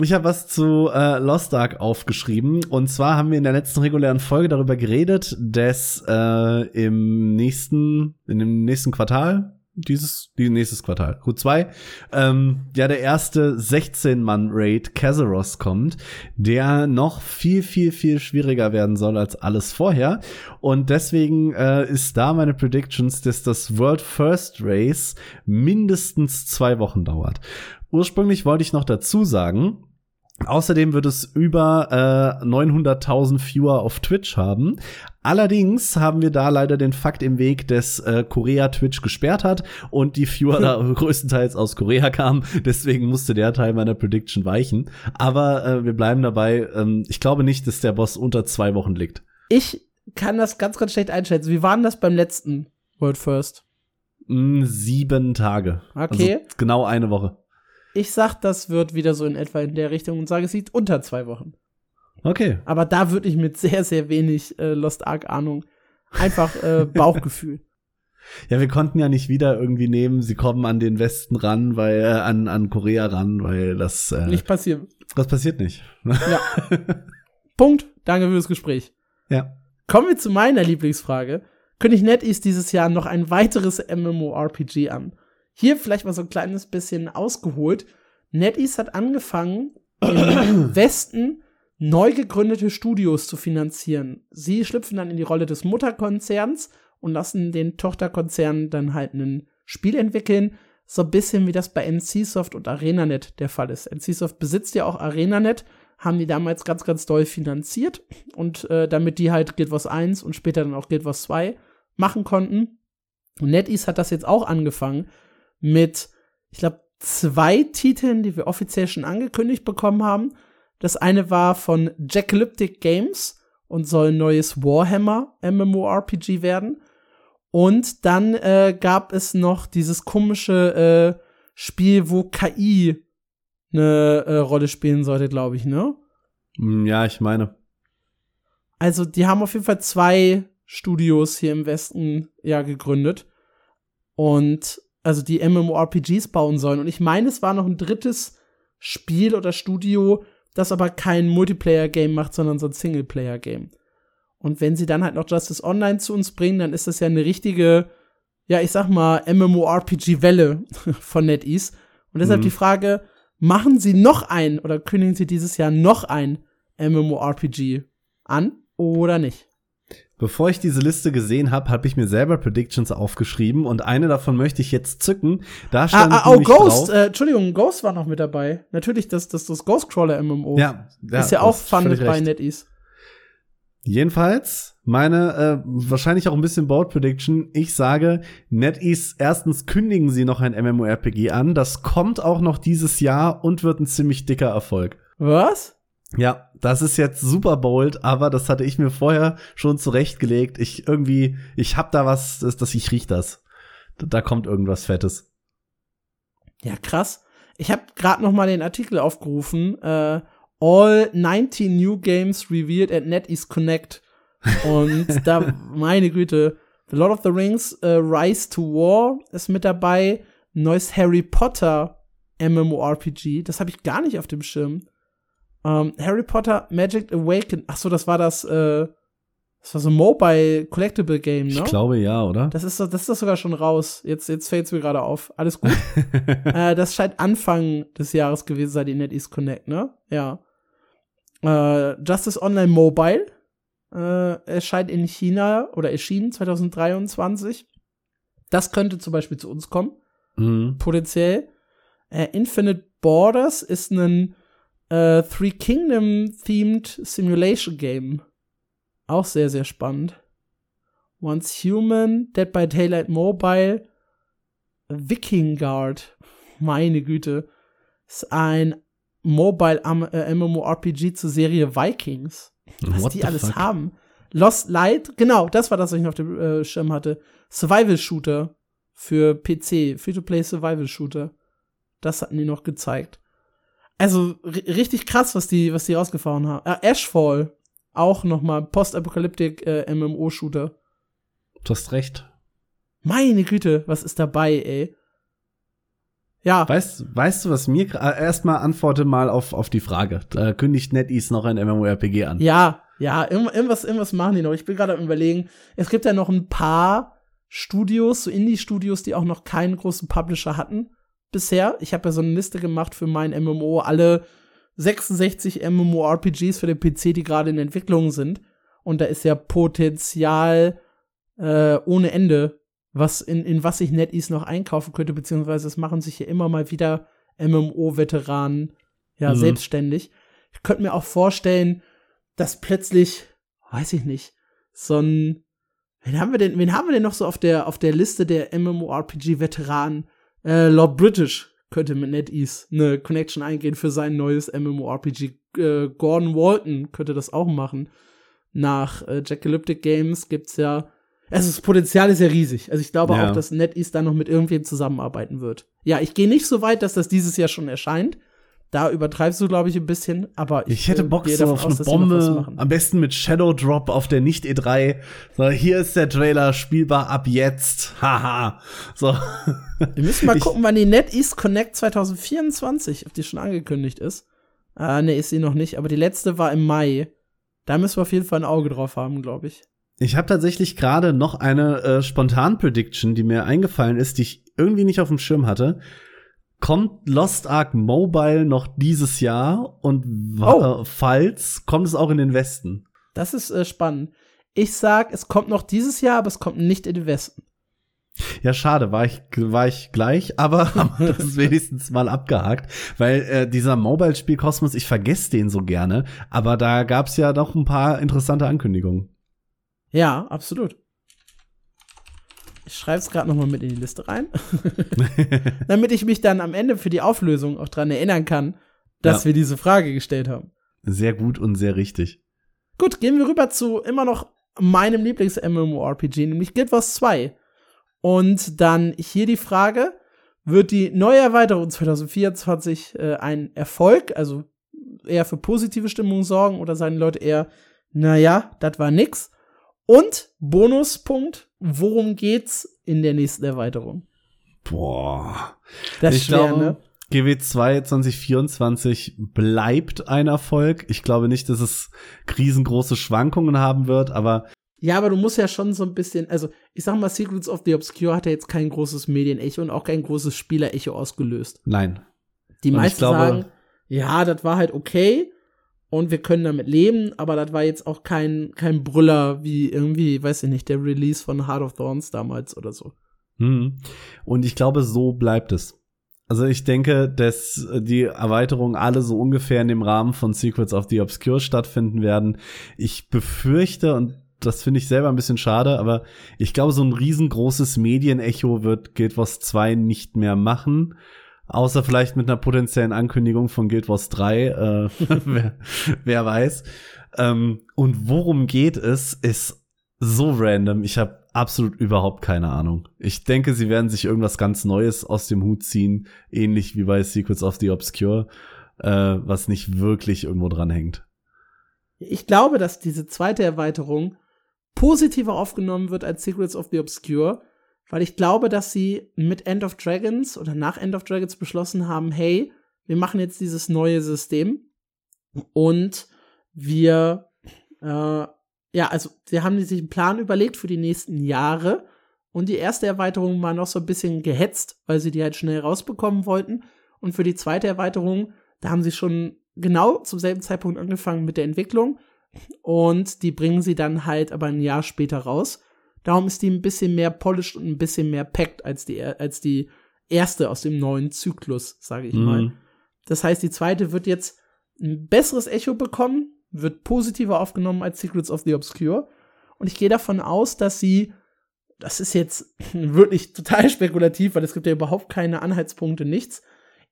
Ich habe was zu äh, Lost Ark aufgeschrieben. Und zwar haben wir in der letzten regulären Folge darüber geredet, dass äh, im nächsten, in dem nächsten Quartal, dieses, die nächstes Quartal, Q2, ähm, ja der erste 16-Mann-Raid Kazaros kommt, der noch viel, viel, viel schwieriger werden soll als alles vorher. Und deswegen äh, ist da meine Predictions, dass das World First Race mindestens zwei Wochen dauert. Ursprünglich wollte ich noch dazu sagen, Außerdem wird es über äh, 900.000 Viewer auf Twitch haben. Allerdings haben wir da leider den Fakt im Weg, dass äh, Korea Twitch gesperrt hat und die Viewer da größtenteils aus Korea kamen. Deswegen musste der Teil meiner Prediction weichen. Aber äh, wir bleiben dabei. Ähm, ich glaube nicht, dass der Boss unter zwei Wochen liegt. Ich kann das ganz, ganz schlecht einschätzen. Wie war denn das beim letzten World First? Mm, sieben Tage. Okay. Also genau eine Woche. Ich sag, das wird wieder so in etwa in der Richtung und sage, es liegt unter zwei Wochen. Okay. Aber da würde ich mit sehr, sehr wenig äh, Lost Ark Ahnung einfach äh, Bauchgefühl. Ja, wir konnten ja nicht wieder irgendwie nehmen, sie kommen an den Westen ran, weil äh, an, an Korea ran, weil das äh, Nicht passieren. das passiert nicht. Ja. Punkt. Danke für das Gespräch. ja. Kommen wir zu meiner Lieblingsfrage. König NetEase dieses Jahr noch ein weiteres MMORPG an? Hier vielleicht mal so ein kleines bisschen ausgeholt. NetEase hat angefangen, im Westen neu gegründete Studios zu finanzieren. Sie schlüpfen dann in die Rolle des Mutterkonzerns und lassen den Tochterkonzernen dann halt ein Spiel entwickeln. So ein bisschen wie das bei NCSoft und ArenaNet der Fall ist. NCSoft besitzt ja auch ArenaNet, haben die damals ganz, ganz doll finanziert und äh, damit die halt Guild Wars 1 und später dann auch Guild Wars 2 machen konnten. Und NetEase hat das jetzt auch angefangen mit, ich glaube, zwei Titeln, die wir offiziell schon angekündigt bekommen haben. Das eine war von Jackalyptic Games und soll ein neues Warhammer MMORPG werden. Und dann äh, gab es noch dieses komische äh, Spiel, wo KI eine äh, Rolle spielen sollte, glaube ich, ne? Mm, Ja, ich meine. Also, die haben auf jeden Fall zwei Studios hier im Westen ja gegründet. Und also die MMORPGs bauen sollen. Und ich meine, es war noch ein drittes Spiel oder Studio, das aber kein Multiplayer-Game macht, sondern so ein Singleplayer-Game. Und wenn sie dann halt noch Justice Online zu uns bringen, dann ist das ja eine richtige, ja, ich sag mal, MMORPG-Welle von NetEase. Und deshalb Mhm. die Frage, machen sie noch ein oder kündigen sie dieses Jahr noch ein MMORPG an oder nicht? Bevor ich diese Liste gesehen habe, habe ich mir selber Predictions aufgeschrieben und eine davon möchte ich jetzt zücken. Da Ah, stand ah, oh, nämlich Ghost, äh, Entschuldigung, Ghost war noch mit dabei. Natürlich, das, das, das Ghostcrawler MMO. ja, ja, ist ja auch funded bei. NetEase. Jedenfalls, meine äh, wahrscheinlich auch ein bisschen Bold Prediction. Ich sage, NetEase, erstens kündigen sie noch ein MMORPG an. Das kommt auch noch dieses Jahr und wird ein ziemlich dicker Erfolg. Was? Ja, das ist jetzt super bold, aber das hatte ich mir vorher schon zurechtgelegt. Ich irgendwie, ich hab da was, das, das ich riech das. Da, kommt irgendwas Fettes. Ja, krass. Ich habe gerade noch mal den Artikel aufgerufen. Äh, All 19 new games revealed at NetEase Connect. Und da, meine Güte, Lord of the Rings äh, Rise to War ist mit dabei. Neues Harry Potter MMORPG. Das habe ich gar nicht auf dem Schirm. Ähm, Harry Potter Magic Awaken. Ach so, das war das. Äh, das war so ein Mobile Collectible Game, ne? Ich glaube ja, oder? Das ist, das ist sogar schon raus. Jetzt, jetzt fällt's mir gerade auf. Alles gut. äh, das scheint Anfang des Jahres gewesen sein, die NetEase Connect, ne? Ja. Äh, Justice Online Mobile äh, erscheint in China oder erschien 2023. Das könnte zum Beispiel zu uns kommen. Mhm. Potenziell. Äh, Infinite Borders ist ein äh, Three Kingdom-themed Simulation Game. Auch sehr, sehr spannend. Once Human, Dead by Daylight Mobile, Viking Guard. Meine Güte. Ist ein Mobile äh, MMORPG zur Serie Vikings. Was What die alles fuck? haben. Lost Light, genau, das war das, was ich noch auf dem äh, Schirm hatte. Survival Shooter für PC, Free-to-Play Survival Shooter. Das hatten die noch gezeigt. Also ri- richtig krass, was die, was die rausgefahren haben. Äh, Ashfall, auch noch mal Post-Apocalyptic äh, MMO-Shooter. Du hast recht. Meine Güte, was ist dabei, ey? Ja, Weißt, weißt du, was mir äh, erstmal antworte mal auf, auf die Frage. Da kündigt NetEase noch ein MMORPG an. Ja, ja, irgend- irgendwas, irgendwas machen die noch. Ich bin gerade am überlegen. Es gibt ja noch ein paar Studios, so Indie-Studios, die auch noch keinen großen Publisher hatten bisher. Ich habe ja so eine Liste gemacht für mein MMO, alle 66 MMORPGs für den PC, die gerade in Entwicklung sind. Und da ist ja Potenzial äh, ohne Ende, was in, in was sich NetEase noch einkaufen könnte, beziehungsweise es machen sich ja immer mal wieder MMO-Veteranen ja Mhm. selbstständig. Ich könnte mir auch vorstellen, dass plötzlich, weiß ich nicht, so ein, wen haben wir denn, wen haben wir denn noch so auf der, auf der Liste der MMORPG-Veteranen? Äh, Lord British könnte mit NetEase eine Connection eingehen für sein neues MMORPG. Äh, Gordon Walton könnte das auch machen. Nach äh, Jackalyptic Games gibt's ja, also das Potenzial ist ja riesig. Also ich glaube Ja. auch, dass NetEase da noch mit irgendwem zusammenarbeiten wird. Ja, ich gehe nicht so weit, dass das dieses Jahr schon erscheint. Da übertreibst du, glaube ich, ein bisschen, aber ich, Ich hätte äh, Bock so auf aus, eine Bombe, am besten mit Shadow Drop auf der nicht E3. So, hier ist der Trailer, spielbar ab jetzt. Haha. So. Wir müssen mal Ich- gucken, wann die NetEase Connect 2024, ob die schon angekündigt ist. Ah, nee, ist sie noch nicht, aber die letzte war im Mai. Da müssen wir auf jeden Fall ein Auge drauf haben, glaube ich. Ich habe tatsächlich gerade noch eine äh, Spontan-Prediction, die mir eingefallen ist, die ich irgendwie nicht auf dem Schirm hatte. Kommt Lost Ark Mobile noch dieses Jahr? Und Oh. äh, falls, kommt es auch in den Westen? Das ist äh, spannend. Ich sag, es kommt noch dieses Jahr, aber es kommt nicht in den Westen. Ja, schade, war ich, war ich gleich, aber das wenigstens mal abgehakt, weil äh, dieser Mobile-Spiel-Kosmos, ich vergesse den so gerne, aber da gab's ja doch ein paar interessante Ankündigungen. Ja, absolut. Ich schreibe es gerade noch mal mit in die Liste rein, damit ich mich dann am Ende für die Auflösung auch dran erinnern kann, dass Ja. wir diese Frage gestellt haben. Sehr gut und sehr richtig. Gut, gehen wir rüber zu immer noch meinem Lieblings-MMORPG, nämlich Guild Wars 2. Und dann hier die Frage, wird die neue Erweiterung 2024 äh, ein Erfolg, also eher für positive Stimmung sorgen oder sagen die Leute eher, naja, das war nix? Und Bonuspunkt, worum geht's in der nächsten Erweiterung? Boah. Das ist ich schwer, glaube, ne? GW2 2024 bleibt ein Erfolg. Ich glaube nicht, dass es riesengroße Schwankungen haben wird, aber Ja, aber du musst ja schon so ein bisschen, also ich sag mal, Secrets of the Obscure hat ja jetzt kein großes Medienecho und auch kein großes Spielerecho ausgelöst. nein. Die Und meisten glaube- sagen, ja, das war halt okay und wir können damit leben, aber das war jetzt auch kein, kein Brüller wie irgendwie, weiß ich nicht, der Release von Heart of Thorns damals oder so. Mhm. Und ich glaube, so bleibt es. Also ich denke, dass die Erweiterungen alle so ungefähr in dem Rahmen von Secrets of the Obscure stattfinden werden. Ich befürchte, und das finde ich selber ein bisschen schade, aber ich glaube, so ein riesengroßes Medienecho wird Guild Wars 2 nicht mehr machen. Außer vielleicht mit einer potenziellen Ankündigung von Guild Wars 3. Äh, wer, wer weiß. Ähm, und worum geht es, ist so random. Ich habe absolut überhaupt keine Ahnung. Ich denke, sie werden sich irgendwas ganz Neues aus dem Hut ziehen, ähnlich wie bei Secrets of the Obscure, äh, was nicht wirklich irgendwo dran hängt. Ich glaube, dass diese zweite Erweiterung positiver aufgenommen wird als Secrets of the Obscure, weil ich glaube, dass sie mit End of Dragons oder nach End of Dragons beschlossen haben, hey, wir machen jetzt dieses neue System und wir, äh, ja, also sie haben sich einen Plan überlegt für die nächsten Jahre und die erste Erweiterung war noch so ein bisschen gehetzt, weil sie die halt schnell rausbekommen wollten und für die zweite Erweiterung, da haben sie schon genau zum selben Zeitpunkt angefangen mit der Entwicklung und die bringen sie dann halt aber ein Jahr später raus. Darum ist die ein bisschen mehr polished und ein bisschen mehr packed als die, als die erste aus dem neuen Zyklus, sage ich mhm. mal. Das heißt, die zweite wird jetzt ein besseres Echo bekommen, wird positiver aufgenommen als Secrets of the Obscure. Und ich gehe davon aus, dass sie, das ist jetzt wirklich total spekulativ, weil es gibt ja überhaupt keine Anhaltspunkte, nichts,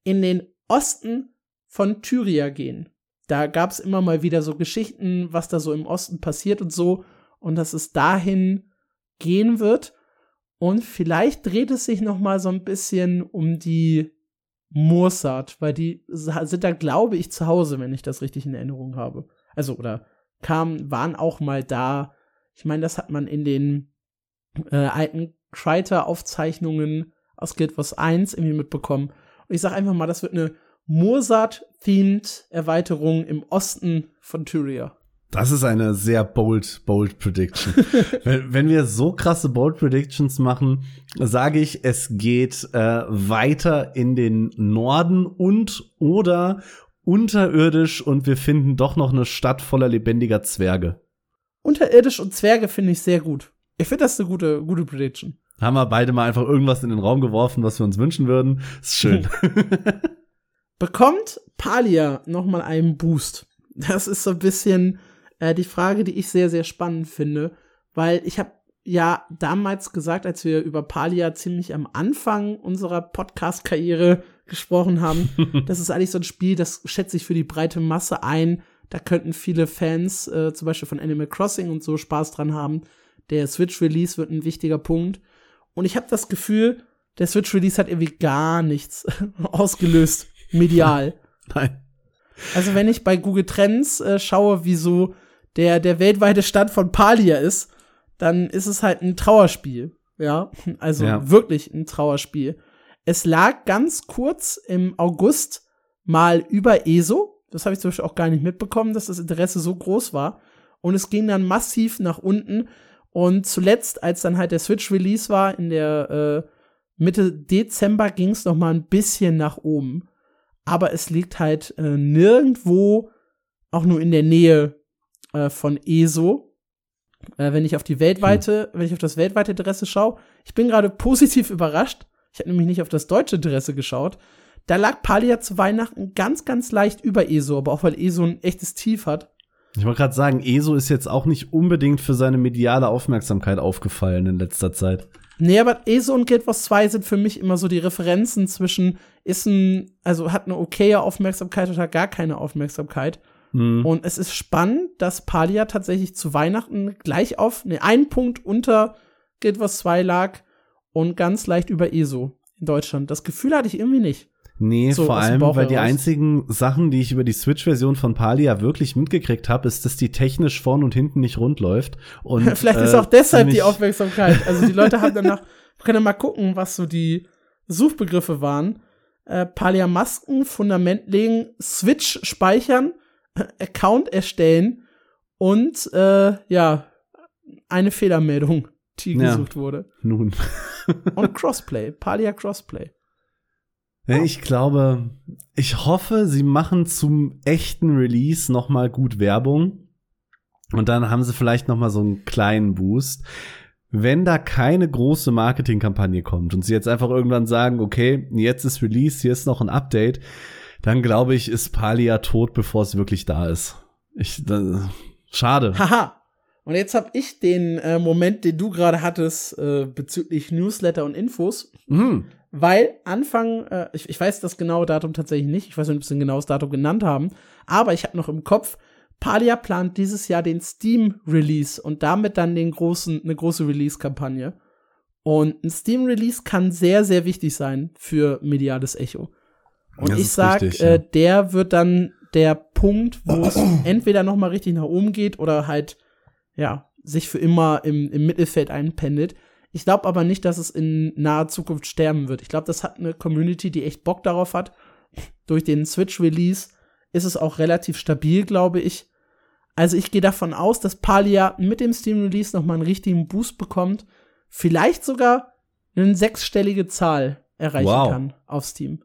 in den Osten von Tyria gehen. Da gab es immer mal wieder so Geschichten, was da so im Osten passiert und so, und dass es dahin gehen wird. Und vielleicht dreht es sich noch mal so ein bisschen um die Mursat, weil die sind da, glaube ich, zu Hause, wenn ich das richtig in Erinnerung habe. Also, oder kamen, waren auch mal da. Ich meine, das hat man in den äh, alten Kreiter-Aufzeichnungen aus Guild Wars 1 irgendwie mitbekommen. Und ich sag einfach mal, das wird eine Mursat-themed Erweiterung im Osten von Tyria. Das ist eine sehr bold, bold Prediction. wenn, wenn, wir so krasse bold Predictions machen, sage ich, es geht äh, weiter in den Norden und oder unterirdisch und wir finden doch noch eine Stadt voller lebendiger Zwerge. Unterirdisch und Zwerge finde ich sehr gut. Ich finde das eine gute, gute Prediction. Haben wir beide mal einfach irgendwas in den Raum geworfen, was wir uns wünschen würden. Ist schön. Bekommt Palia noch mal einen Boost? Das ist so ein bisschen äh, die Frage, die ich sehr, sehr spannend finde, weil ich habe ja damals gesagt, als wir über Palia ziemlich am Anfang unserer Podcast-Karriere gesprochen haben, das ist eigentlich so ein Spiel, das schätze ich für die breite Masse ein. Da könnten viele Fans, äh, zum Beispiel von Animal Crossing und so, Spaß dran haben. Der Switch-Release wird ein wichtiger Punkt. Und ich habe das Gefühl, der Switch-Release hat irgendwie gar nichts ausgelöst, medial. Nein. Also wenn ich bei Google Trends äh, schaue, wie so der, der weltweite Stand von Palia ist, dann ist es halt ein Trauerspiel. Ja, also ja. wirklich ein Trauerspiel. Es lag ganz kurz im August mal über ESO. Das habe ich zum Beispiel auch gar nicht mitbekommen, dass das Interesse so groß war. Und es ging dann massiv nach unten. Und zuletzt, als dann halt der Switch-Release war, in der äh, Mitte Dezember ging es noch mal ein bisschen nach oben. Aber es liegt halt äh, nirgendwo auch nur in der Nähe äh, von ESO, äh, wenn ich auf die weltweite, hm. wenn ich auf das weltweite Interesse schaue. Ich bin gerade positiv überrascht. Ich habe nämlich nicht auf das deutsche Interesse geschaut. Da lag Palia zu Weihnachten ganz, ganz leicht über ESO, aber auch weil ESO ein echtes Tief hat. Ich wollte gerade sagen, ESO ist jetzt auch nicht unbedingt für seine mediale Aufmerksamkeit aufgefallen in letzter Zeit. Nee, aber ESO und Guild Wars 2 sind für mich immer so die Referenzen zwischen ist ein, also hat eine okaye Aufmerksamkeit oder gar keine Aufmerksamkeit. Mhm. Und es ist spannend, dass Palia tatsächlich zu Weihnachten gleich auf ne, einen Punkt unter Guild Wars 2 lag und ganz leicht über ESO in Deutschland. Das Gefühl hatte ich irgendwie nicht. Nee, so vor allem, weil die einzigen Sachen, die ich über die Switch-Version von Palia wirklich mitgekriegt habe, ist, dass die technisch vorn und hinten nicht rund läuft. Und, Vielleicht äh, ist auch deshalb die Aufmerksamkeit. Also die Leute haben danach, können ja mal gucken, was so die Suchbegriffe waren. Äh, Palia Masken, Fundament legen, Switch speichern, Account erstellen und äh, ja, eine Fehlermeldung, die ja, gesucht wurde. Nun. und Crossplay, Palia Crossplay. Ich glaube, ich hoffe, sie machen zum echten Release noch mal gut Werbung und dann haben sie vielleicht noch mal so einen kleinen Boost. Wenn da keine große Marketingkampagne kommt und sie jetzt einfach irgendwann sagen, okay, jetzt ist Release, hier ist noch ein Update, dann glaube ich, ist Palia tot, bevor es wirklich da ist. Ich, da, schade. Haha. Und jetzt habe ich den äh, Moment, den du gerade hattest, äh, bezüglich Newsletter und Infos. Mhm. Weil Anfang, äh, ich, ich weiß das genaue Datum tatsächlich nicht, ich weiß nicht, ob sie ein genaues Datum genannt haben, aber ich habe noch im Kopf, Palia plant dieses Jahr den Steam-Release und damit dann den großen, eine große Release-Kampagne. Und ein Steam-Release kann sehr, sehr wichtig sein für mediales Echo. Und das ich sag, richtig, äh, ja. der wird dann der Punkt, wo es entweder noch mal richtig nach oben geht oder halt ja sich für immer im, im Mittelfeld einpendelt. Ich glaube aber nicht, dass es in naher Zukunft sterben wird. Ich glaube, das hat eine Community, die echt Bock darauf hat. Durch den Switch-Release ist es auch relativ stabil, glaube ich. Also ich gehe davon aus, dass Palia mit dem Steam-Release noch mal einen richtigen Boost bekommt. Vielleicht sogar eine sechsstellige Zahl erreichen Wow. kann auf Steam.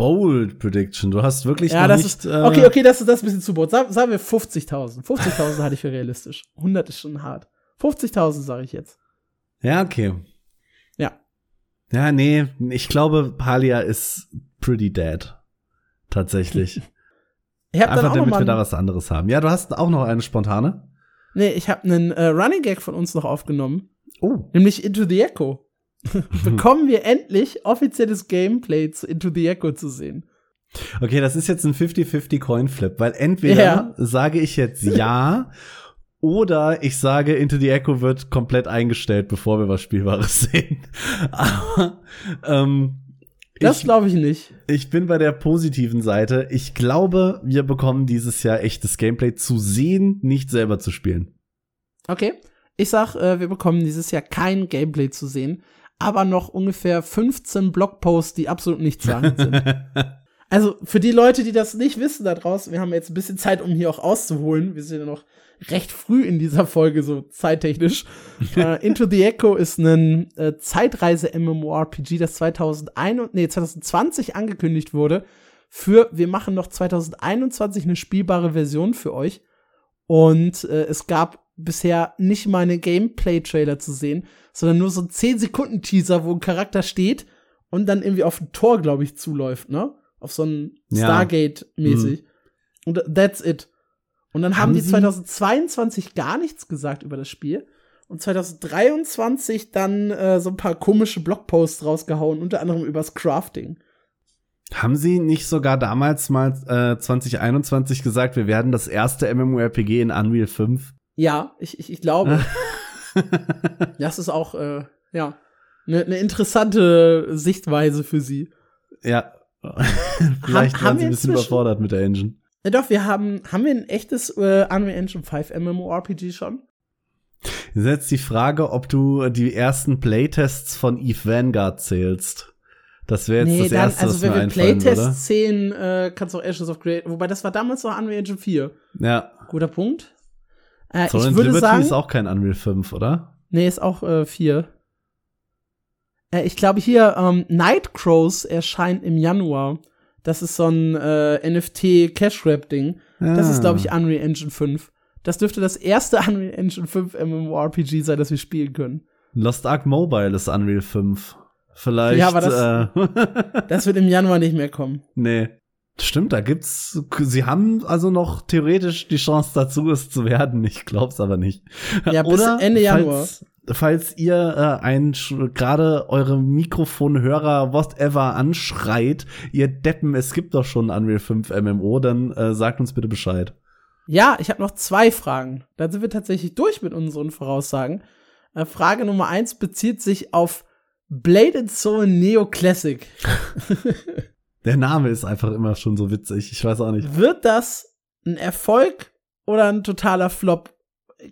Bold Prediction. Du hast wirklich Ja, noch das nicht. ist, äh, okay, okay, das ist das ist ein bisschen zu bold. Sag, sagen wir 50.000. 50.000 halte ich für realistisch. 100 ist schon hart. 50.000 sage ich jetzt. Ja, okay. Ja. Ja, nee, ich glaube, Palia ist pretty dead. Tatsächlich. Ich dann Einfach auch noch damit mal wir da was anderes haben. Ja, du hast auch noch eine spontane. nee, ich habe einen äh, Running Gag von uns noch aufgenommen, Oh. nämlich Into the Echo. Bekommen wir endlich offizielles Gameplay zu Into the Echo zu sehen. Okay, das ist jetzt ein 50-50 Coin-Flip, weil entweder Ja. sage ich jetzt ja oder ich sage, Into the Echo wird komplett eingestellt, bevor wir was Spielbares sehen. Aber ähm, Das glaube ich nicht. ich bin bei der positiven Seite. Ich glaube, wir bekommen dieses Jahr echtes Gameplay zu sehen, nicht selber zu spielen. Okay. Ich sag, äh, wir bekommen dieses Jahr kein Gameplay zu sehen, aber noch ungefähr 15 Blogposts, die absolut nichtssagend sind. Also für die Leute, die das nicht wissen da draußen, wir haben jetzt ein bisschen Zeit, um hier auch auszuholen. Wir sind ja noch recht früh in dieser Folge, so zeittechnisch. äh, Into the Echo ist ein äh, Zeitreise-MMORPG, das 2001, nee, 2020 angekündigt wurde. Für wir machen noch 2021 eine spielbare Version für euch. Und äh, es gab bisher nicht mal eine Gameplay-Trailer zu sehen, sondern nur so ein 10-Sekunden-Teaser, wo ein Charakter steht und dann irgendwie auf ein Tor, glaube ich, zuläuft, ne? Auf so ein Ja. Stargate-mäßig. Und that's it. Und dann haben, Haben die Sie- 2022 gar nichts gesagt über das Spiel. Und 2023 dann äh, so ein paar komische Blogposts rausgehauen, unter anderem übers Crafting. Haben Sie nicht sogar damals mal äh, 2021 gesagt, wir werden das erste MMORPG in Unreal 5? Ja, ich, ich, ich glaube. das ist auch, äh, ja, eine ne interessante Sichtweise für sie. Ja. Vielleicht haben waren sie ein bisschen überfordert mit der Engine. Ja, doch, wir haben, haben wir ein echtes äh, Unreal Engine 5 MMORPG schon? Jetzt jetzt die Frage, ob du die ersten Playtests von Eve Vanguard zählst. Das wäre jetzt das erste, also was wenn mir wir Playtests zählen, äh, kannst du auch Ashes of Great, wobei das war damals noch Unreal Engine 4. Ja. Guter Punkt. Äh, ich würde Liberty sagen, ist auch kein Unreal 5, oder? nee, ist auch äh, 4. Äh, ich glaube hier, ähm, Nightcrows erscheint im Januar. Das ist so ein äh, NFT-Cash-Rap-Ding. Das ist, glaube ich, Ah. Unreal Engine 5. Das dürfte das erste Unreal Engine 5 MMORPG sein, das wir spielen können. Lost Ark Mobile ist Unreal 5. Vielleicht. Ja, aber das- äh, Das wird im Januar nicht mehr kommen. nee. Stimmt, da gibt's. Sie haben also noch theoretisch die Chance dazu, es zu werden. Ich glaub's aber nicht. Ja, bis Ende Januar. Falls, falls ihr äh, ein gerade eure Mikrofonhörer whatever anschreit, ihr Deppen, es gibt doch schon Unreal 5 MMO, dann äh, sagt uns bitte Bescheid. Ja, ich habe noch zwei Fragen. Dann sind wir tatsächlich durch mit unseren Voraussagen. Äh, Frage Nummer eins bezieht sich auf Blade and Soul Neo Classic. Der Name ist einfach immer schon so witzig. Ich weiß auch nicht. Wird das ein Erfolg oder ein totaler Flop?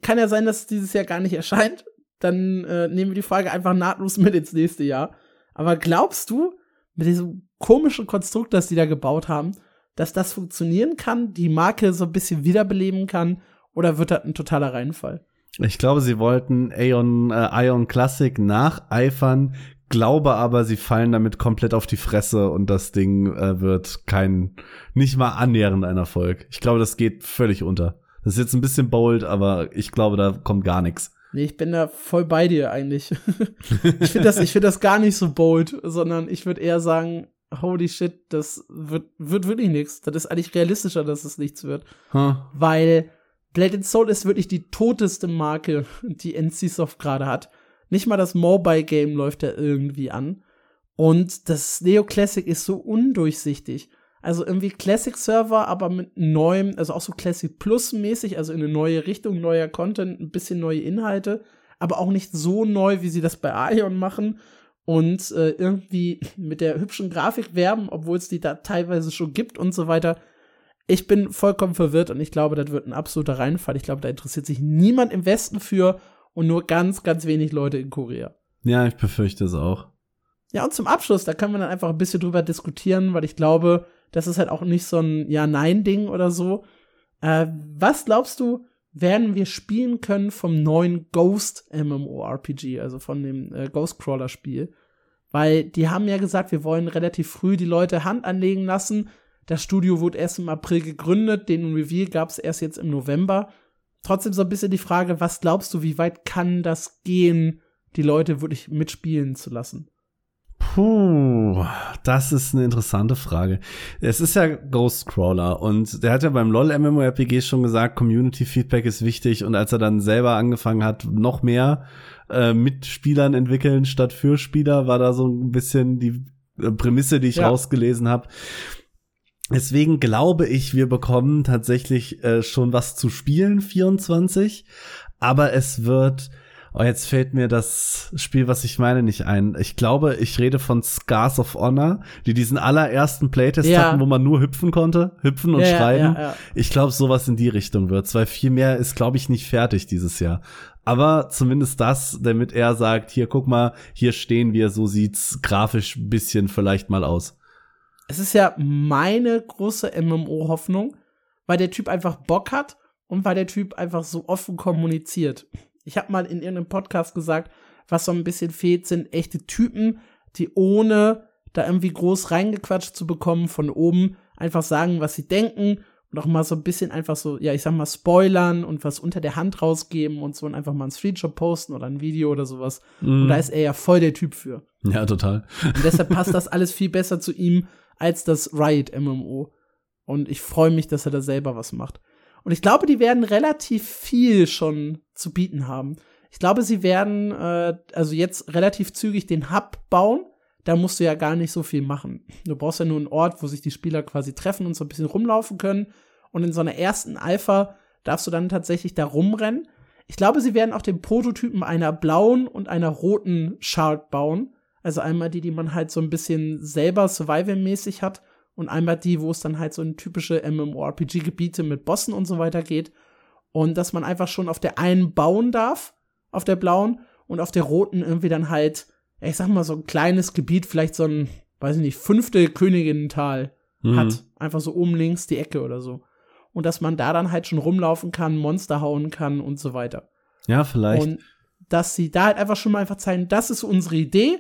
Kann ja sein, dass es dieses Jahr gar nicht erscheint. Dann äh, nehmen wir die Frage einfach nahtlos mit ins nächste Jahr. Aber glaubst du, mit diesem komischen Konstrukt, das die da gebaut haben, dass das funktionieren kann, die Marke so ein bisschen wiederbeleben kann? Oder wird das ein totaler Reinfall? Ich glaube, sie wollten Aeon, äh, Ion Classic nacheifern, glaube aber, sie fallen damit komplett auf die Fresse und das Ding äh, wird kein, nicht mal annähernd ein Erfolg. Ich glaube, das geht völlig unter. Das ist jetzt ein bisschen bold, aber ich glaube, da kommt gar nichts. Nee, ich bin da voll bei dir eigentlich. ich finde das, ich finde das gar nicht so bold, sondern ich würde eher sagen, holy shit, das wird, wird wirklich nichts. Das ist eigentlich realistischer, dass es nichts wird. Huh. Weil Blade and Soul ist wirklich die toteste Marke, die NCSoft gerade hat. Nicht mal das Mobile-Game läuft da irgendwie an. Und das Neo Classic ist so undurchsichtig. Also irgendwie Classic-Server, aber mit neuem, also auch so Classic Plus-mäßig, also in eine neue Richtung, neuer Content, ein bisschen neue Inhalte, aber auch nicht so neu, wie sie das bei Aion machen. Und äh, irgendwie mit der hübschen Grafik werben, obwohl es die da teilweise schon gibt und so weiter. Ich bin vollkommen verwirrt und ich glaube, das wird ein absoluter Reinfall. Ich glaube, da interessiert sich niemand im Westen für und nur ganz, ganz wenig Leute in Korea. Ja, ich befürchte es auch. Ja, und zum Abschluss, da können wir dann einfach ein bisschen drüber diskutieren, weil ich glaube, das ist halt auch nicht so ein Ja-Nein-Ding oder so. Äh, was glaubst du, werden wir spielen können vom neuen Ghost MMORPG, also von dem äh, Ghostcrawler-Spiel? Weil die haben ja gesagt, wir wollen relativ früh die Leute Hand anlegen lassen. Das Studio wurde erst im April gegründet, den Reveal gab es erst jetzt im November. Trotzdem so ein bisschen die Frage, was glaubst du, wie weit kann das gehen, die Leute wirklich mitspielen zu lassen? Puh, das ist eine interessante Frage. Es ist ja Ghostcrawler und der hat ja beim LOL MMORPG schon gesagt, Community Feedback ist wichtig und als er dann selber angefangen hat, noch mehr äh, mit Spielern entwickeln statt für Spieler, war da so ein bisschen die äh, Prämisse, die ich ja. rausgelesen habe. Deswegen glaube ich, wir bekommen tatsächlich äh, schon was zu spielen, 24, aber es wird Oh, jetzt fällt mir das Spiel, was ich meine, nicht ein. Ich glaube, ich rede von Scars of Honor, die diesen allerersten Playtest ja. hatten, wo man nur hüpfen konnte, hüpfen und ja, schreiben. Ja, ich glaube, sowas in die Richtung wird's, weil viel mehr ist, glaube ich, nicht fertig dieses Jahr. Aber zumindest das, damit er sagt, hier, guck mal, hier stehen wir, so sieht's grafisch ein bisschen vielleicht mal aus. Es ist ja meine große MMO-Hoffnung, weil der Typ einfach Bock hat und weil der Typ einfach so offen kommuniziert. Ich habe mal in irgendeinem Podcast gesagt, was so ein bisschen fehlt, sind echte Typen, die ohne da irgendwie groß reingequatscht zu bekommen von oben einfach sagen, was sie denken und auch mal so ein bisschen einfach so, ja, ich sag mal, spoilern und was unter der Hand rausgeben und so und einfach mal ein Screenshot posten oder ein Video oder sowas. Mm. Und da ist er ja voll der Typ für. Ja, total. Und deshalb passt das alles viel besser zu ihm als das Riot MMO. Und ich freue mich, dass er da selber was macht. Und ich glaube, die werden relativ viel schon zu bieten haben. Ich glaube, sie werden äh, also jetzt relativ zügig den Hub bauen. Da musst du ja gar nicht so viel machen. Du brauchst ja nur einen Ort, wo sich die Spieler quasi treffen und so ein bisschen rumlaufen können. Und in so einer ersten Alpha darfst du dann tatsächlich da rumrennen. Ich glaube, sie werden auch den Prototypen einer blauen und einer roten Shark bauen. Also einmal die, die man halt so ein bisschen selber Survival-mäßig hat und einmal die, wo es dann halt so in typische MMORPG-Gebiete mit Bossen und so weiter geht. Und dass man einfach schon auf der einen bauen darf, auf der blauen, und auf der roten irgendwie dann halt, ich sag mal, so ein kleines Gebiet, vielleicht so ein, weiß ich nicht, fünfte Königinnental mhm. hat. Einfach so oben links die Ecke oder so. Und dass man da dann halt schon rumlaufen kann, Monster hauen kann und so weiter. Ja, vielleicht. Und dass sie da halt einfach schon mal einfach zeigen, das ist unsere Idee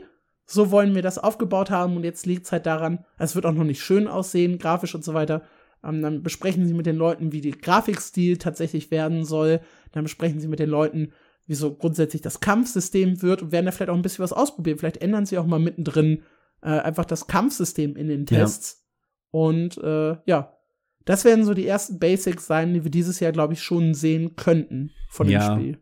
so wollen wir das aufgebaut haben und jetzt liegt es halt daran, es wird auch noch nicht schön aussehen, grafisch und so weiter. Ähm, dann besprechen sie mit den Leuten, wie die Grafikstil tatsächlich werden soll. Dann besprechen sie mit den Leuten, wie so grundsätzlich das Kampfsystem wird und werden da vielleicht auch ein bisschen was ausprobieren. Vielleicht ändern sie auch mal mittendrin äh, einfach das Kampfsystem in den Tests. Ja. Und äh, ja, das werden so die ersten Basics sein, die wir dieses Jahr, glaube ich, schon sehen könnten von ja, dem Spiel.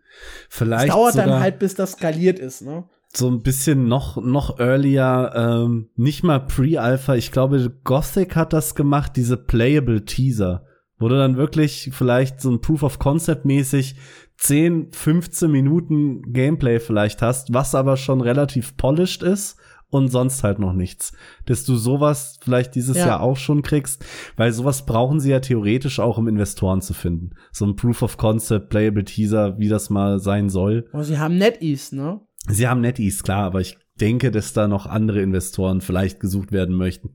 Vielleicht. Es dauert dann halt, bis das skaliert ist, ne? So ein bisschen noch noch earlier, ähm, nicht mal Pre-Alpha. Ich glaube, Gothic hat das gemacht, diese Playable Teaser, wo du dann wirklich vielleicht so ein Proof of Concept mäßig 10, 15 Minuten Gameplay vielleicht hast, was aber schon relativ polished ist und sonst halt noch nichts. Dass du sowas vielleicht dieses ja. Jahr auch schon kriegst, weil sowas brauchen sie ja theoretisch auch, um Investoren zu finden. So ein Proof of Concept, Playable Teaser, wie das mal sein soll. Oh, sie haben NetEase, ne? Sie haben Netties, klar, aber ich denke, dass da noch andere Investoren vielleicht gesucht werden möchten.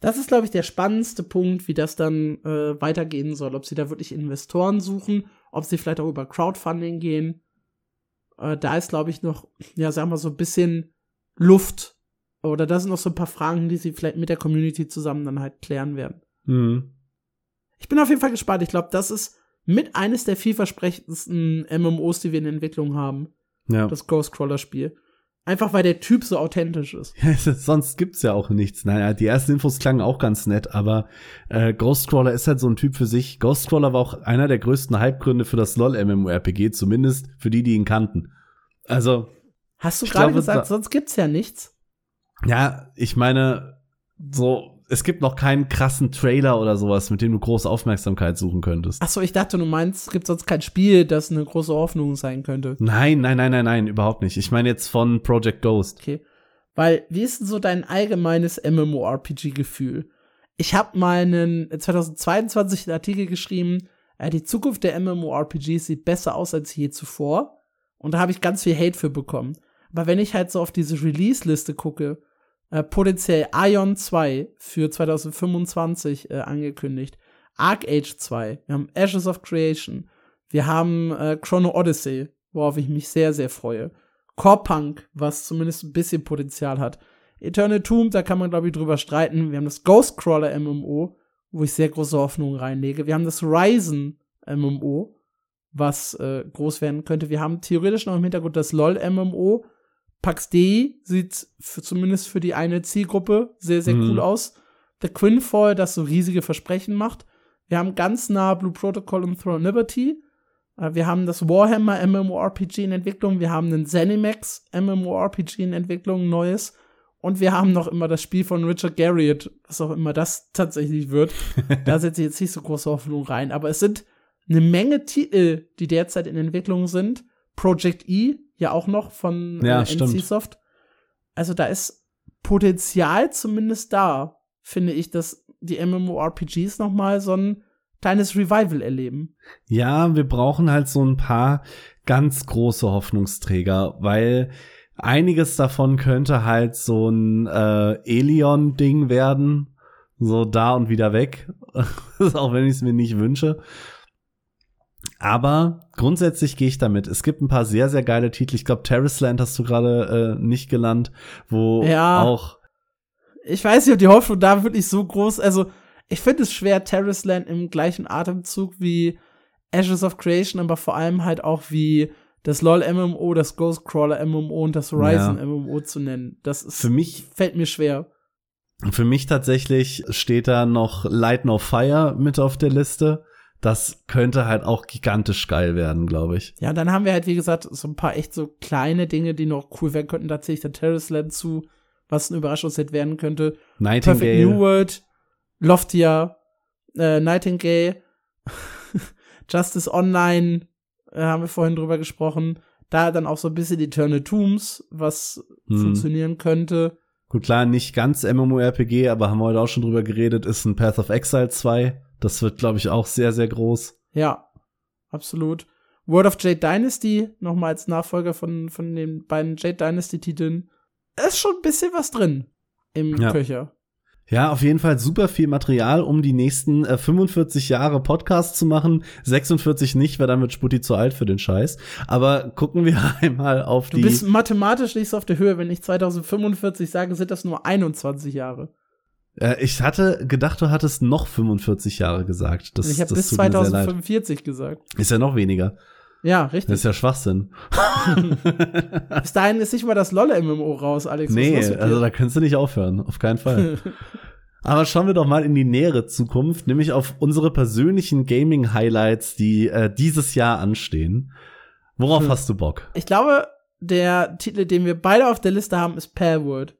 Das ist, glaube ich, der spannendste Punkt, wie das dann äh, weitergehen soll. Ob sie da wirklich Investoren suchen, ob sie vielleicht auch über Crowdfunding gehen. Äh, da ist, glaube ich, noch, ja, sagen wir so ein bisschen Luft. Oder da sind noch so ein paar Fragen, die sie vielleicht mit der Community zusammen dann halt klären werden. Mhm. Ich bin auf jeden Fall gespannt. Ich glaube, das ist mit eines der vielversprechendsten MMOs, die wir in Entwicklung haben. Ja. Das Ghostcrawler-Spiel. Einfach weil der Typ so authentisch ist. Sonst gibt's ja auch nichts. Naja, die ersten Infos klangen auch ganz nett, aber äh, Ghostcrawler ist halt so ein Typ für sich. Ghostcrawler war auch einer der größten Hypegründe für das LOL MMORPG, zumindest für die, die ihn kannten. Also. Hast du gerade gesagt, sonst gibt's ja nichts? Ja, ich meine, so es gibt noch keinen krassen Trailer oder sowas, mit dem du große Aufmerksamkeit suchen könntest. Ach so, ich dachte, du meinst, es gibt sonst kein Spiel, das eine große Hoffnung sein könnte. Nein, nein, nein, nein, nein, überhaupt nicht. Ich meine jetzt von Project Ghost. Okay. Weil, wie ist denn so dein allgemeines MMORPG-Gefühl? Ich habe mal einen 2022 einen Artikel geschrieben, äh, die Zukunft der MMORPGs sieht besser aus als je zuvor. Und da habe ich ganz viel Hate für bekommen. Aber wenn ich halt so auf diese Release-Liste gucke, äh, potenziell Ion 2 für 2025 äh, angekündigt, Arc Age 2, wir haben Ashes of Creation, wir haben äh, Chrono Odyssey, worauf ich mich sehr, sehr freue. Core Punk, was zumindest ein bisschen Potenzial hat. Eternal Tomb, da kann man, glaube ich, drüber streiten. Wir haben das Ghostcrawler MMO, wo ich sehr große Hoffnungen reinlege. Wir haben das Ryzen MMO, was äh, groß werden könnte. Wir haben theoretisch noch im Hintergrund das LOL Pax Dei sieht für, zumindest für die eine Zielgruppe sehr, sehr mhm. cool aus. The Quinfall, das so riesige Versprechen macht. Wir haben ganz nah Blue Protocol und Throne Liberty. Äh, wir haben das Warhammer MMORPG in Entwicklung. Wir haben einen Zenimax MMORPG in Entwicklung, neues. Und wir haben noch immer das Spiel von Richard Garriott, was auch immer das tatsächlich wird. da setze ich jetzt nicht so große Hoffnung rein. Aber es sind eine Menge Titel, die derzeit in Entwicklung sind. Project E, ja auch noch von ja, äh, NCSoft. Also da ist Potenzial zumindest da, finde ich, dass die MMORPGs noch mal so ein kleines Revival erleben. Ja, wir brauchen halt so ein paar ganz große Hoffnungsträger, weil einiges davon könnte halt so ein äh, Elion-Ding werden. So da und wieder weg. auch wenn ich es mir nicht wünsche. Aber grundsätzlich gehe ich damit. Es gibt ein paar sehr, sehr geile Titel. Ich glaube, Terraceland hast du gerade äh, nicht genannt, wo ja, auch. Ich weiß nicht, ob die Hoffnung da wirklich so groß. Also, ich finde es schwer, Terraceland im gleichen Atemzug wie Ashes of Creation, aber vor allem halt auch wie das LOL MMO, das Ghostcrawler MMO und das Horizon ja. MMO zu nennen. Das ist, für mich fällt mir schwer. Für mich tatsächlich steht da noch Light No Fire mit auf der Liste. Das könnte halt auch gigantisch geil werden, glaube ich. Ja, dann haben wir halt, wie gesagt, so ein paar echt so kleine Dinge, die noch cool werden könnten. Da zähle ich der Terrace Land zu, was ein Überraschungsset werden könnte. Nightingale. Perfect New World, Loftia, äh, Nightingale, Justice Online, äh, haben wir vorhin drüber gesprochen. Da dann auch so ein bisschen Eternal Tombs, was hm. funktionieren könnte. Gut, klar, nicht ganz MMORPG, aber haben wir heute auch schon drüber geredet, ist ein Path of Exile 2. Das wird, glaube ich, auch sehr, sehr groß. Ja, absolut. World of Jade Dynasty, nochmal als Nachfolger von, von den beiden Jade Dynasty-Titeln. Ist schon ein bisschen was drin im ja. Köcher. Ja, auf jeden Fall super viel Material, um die nächsten äh, 45 Jahre Podcast zu machen. 46 nicht, weil dann wird Sputti zu alt für den Scheiß. Aber gucken wir einmal auf du die. Du bist mathematisch nicht so auf der Höhe. Wenn ich 2045 sage, sind das nur 21 Jahre. Äh, ich hatte gedacht, du hattest noch 45 Jahre gesagt. Das, ich habe bis 2045 gesagt. Ist ja noch weniger. Ja, richtig. Das ist ja Schwachsinn. Bis dahin ist nicht mal das Lolle-MMO raus, Alex. Nee, also da kannst du nicht aufhören. Auf keinen Fall. Aber schauen wir doch mal in die nähere Zukunft, nämlich auf unsere persönlichen Gaming-Highlights, die äh, dieses Jahr anstehen. Worauf hm. hast du Bock? Ich glaube, der Titel, den wir beide auf der Liste haben, ist Palworld.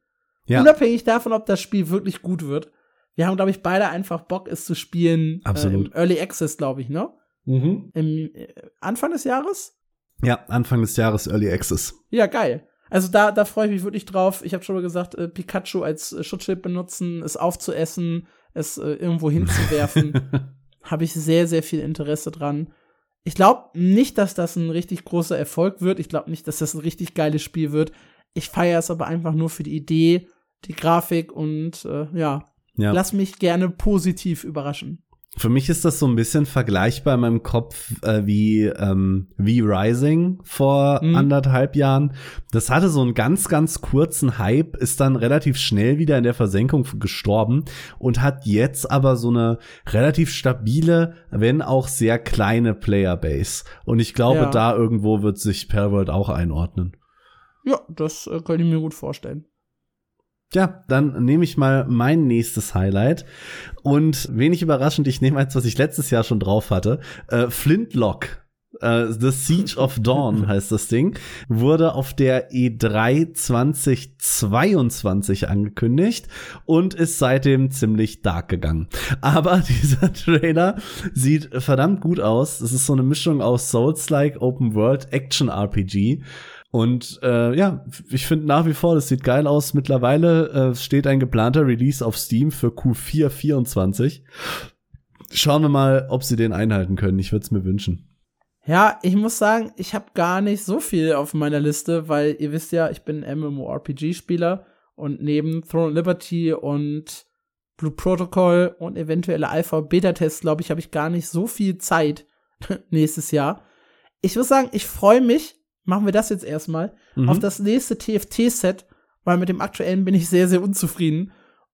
Ja. Unabhängig davon, ob das Spiel wirklich gut wird. Wir haben, glaube ich, beide einfach Bock, es zu spielen. Absolut. Äh, Im Early Access, glaube ich, ne? Mhm. Im äh, Anfang des Jahres? Ja, Anfang des Jahres Early Access. Ja, geil. Also da, da freue ich mich wirklich drauf. Ich habe schon mal gesagt, äh, Pikachu als äh, Schutzschild benutzen, es aufzuessen, es äh, irgendwo hinzuwerfen. habe ich sehr, sehr viel Interesse dran. Ich glaube nicht, dass das ein richtig großer Erfolg wird. Ich glaube nicht, dass das ein richtig geiles Spiel wird. Ich feiere es aber einfach nur für die Idee, die Grafik und äh, ja, ja, lass mich gerne positiv überraschen. Für mich ist das so ein bisschen vergleichbar in meinem Kopf äh, wie ähm, wie Rising vor mhm. anderthalb Jahren. Das hatte so einen ganz ganz kurzen Hype, ist dann relativ schnell wieder in der Versenkung gestorben und hat jetzt aber so eine relativ stabile, wenn auch sehr kleine Playerbase. Und ich glaube, ja. da irgendwo wird sich Perworld auch einordnen. Ja, das äh, könnte ich mir gut vorstellen. Ja, dann nehme ich mal mein nächstes Highlight. Und wenig überraschend, ich nehme eins, was ich letztes Jahr schon drauf hatte. Äh, Flintlock Uh, The Siege of Dawn heißt das Ding, wurde auf der E3 2022 angekündigt und ist seitdem ziemlich dark gegangen. Aber dieser Trailer sieht verdammt gut aus. Es ist so eine Mischung aus Souls-like Open World Action RPG. Und äh, ja, ich finde nach wie vor, das sieht geil aus. Mittlerweile äh, steht ein geplanter Release auf Steam für Q4 24. Schauen wir mal, ob sie den einhalten können. Ich würde es mir wünschen. Ja, ich muss sagen, ich habe gar nicht so viel auf meiner Liste, weil ihr wisst ja, ich bin MMORPG-Spieler und neben Throne of Liberty und Blue Protocol und eventuelle Alpha-Beta-Tests, glaube ich, habe ich gar nicht so viel Zeit nächstes Jahr. Ich muss sagen, ich freue mich, machen wir das jetzt erstmal, mhm. auf das nächste TFT-Set, weil mit dem aktuellen bin ich sehr, sehr unzufrieden.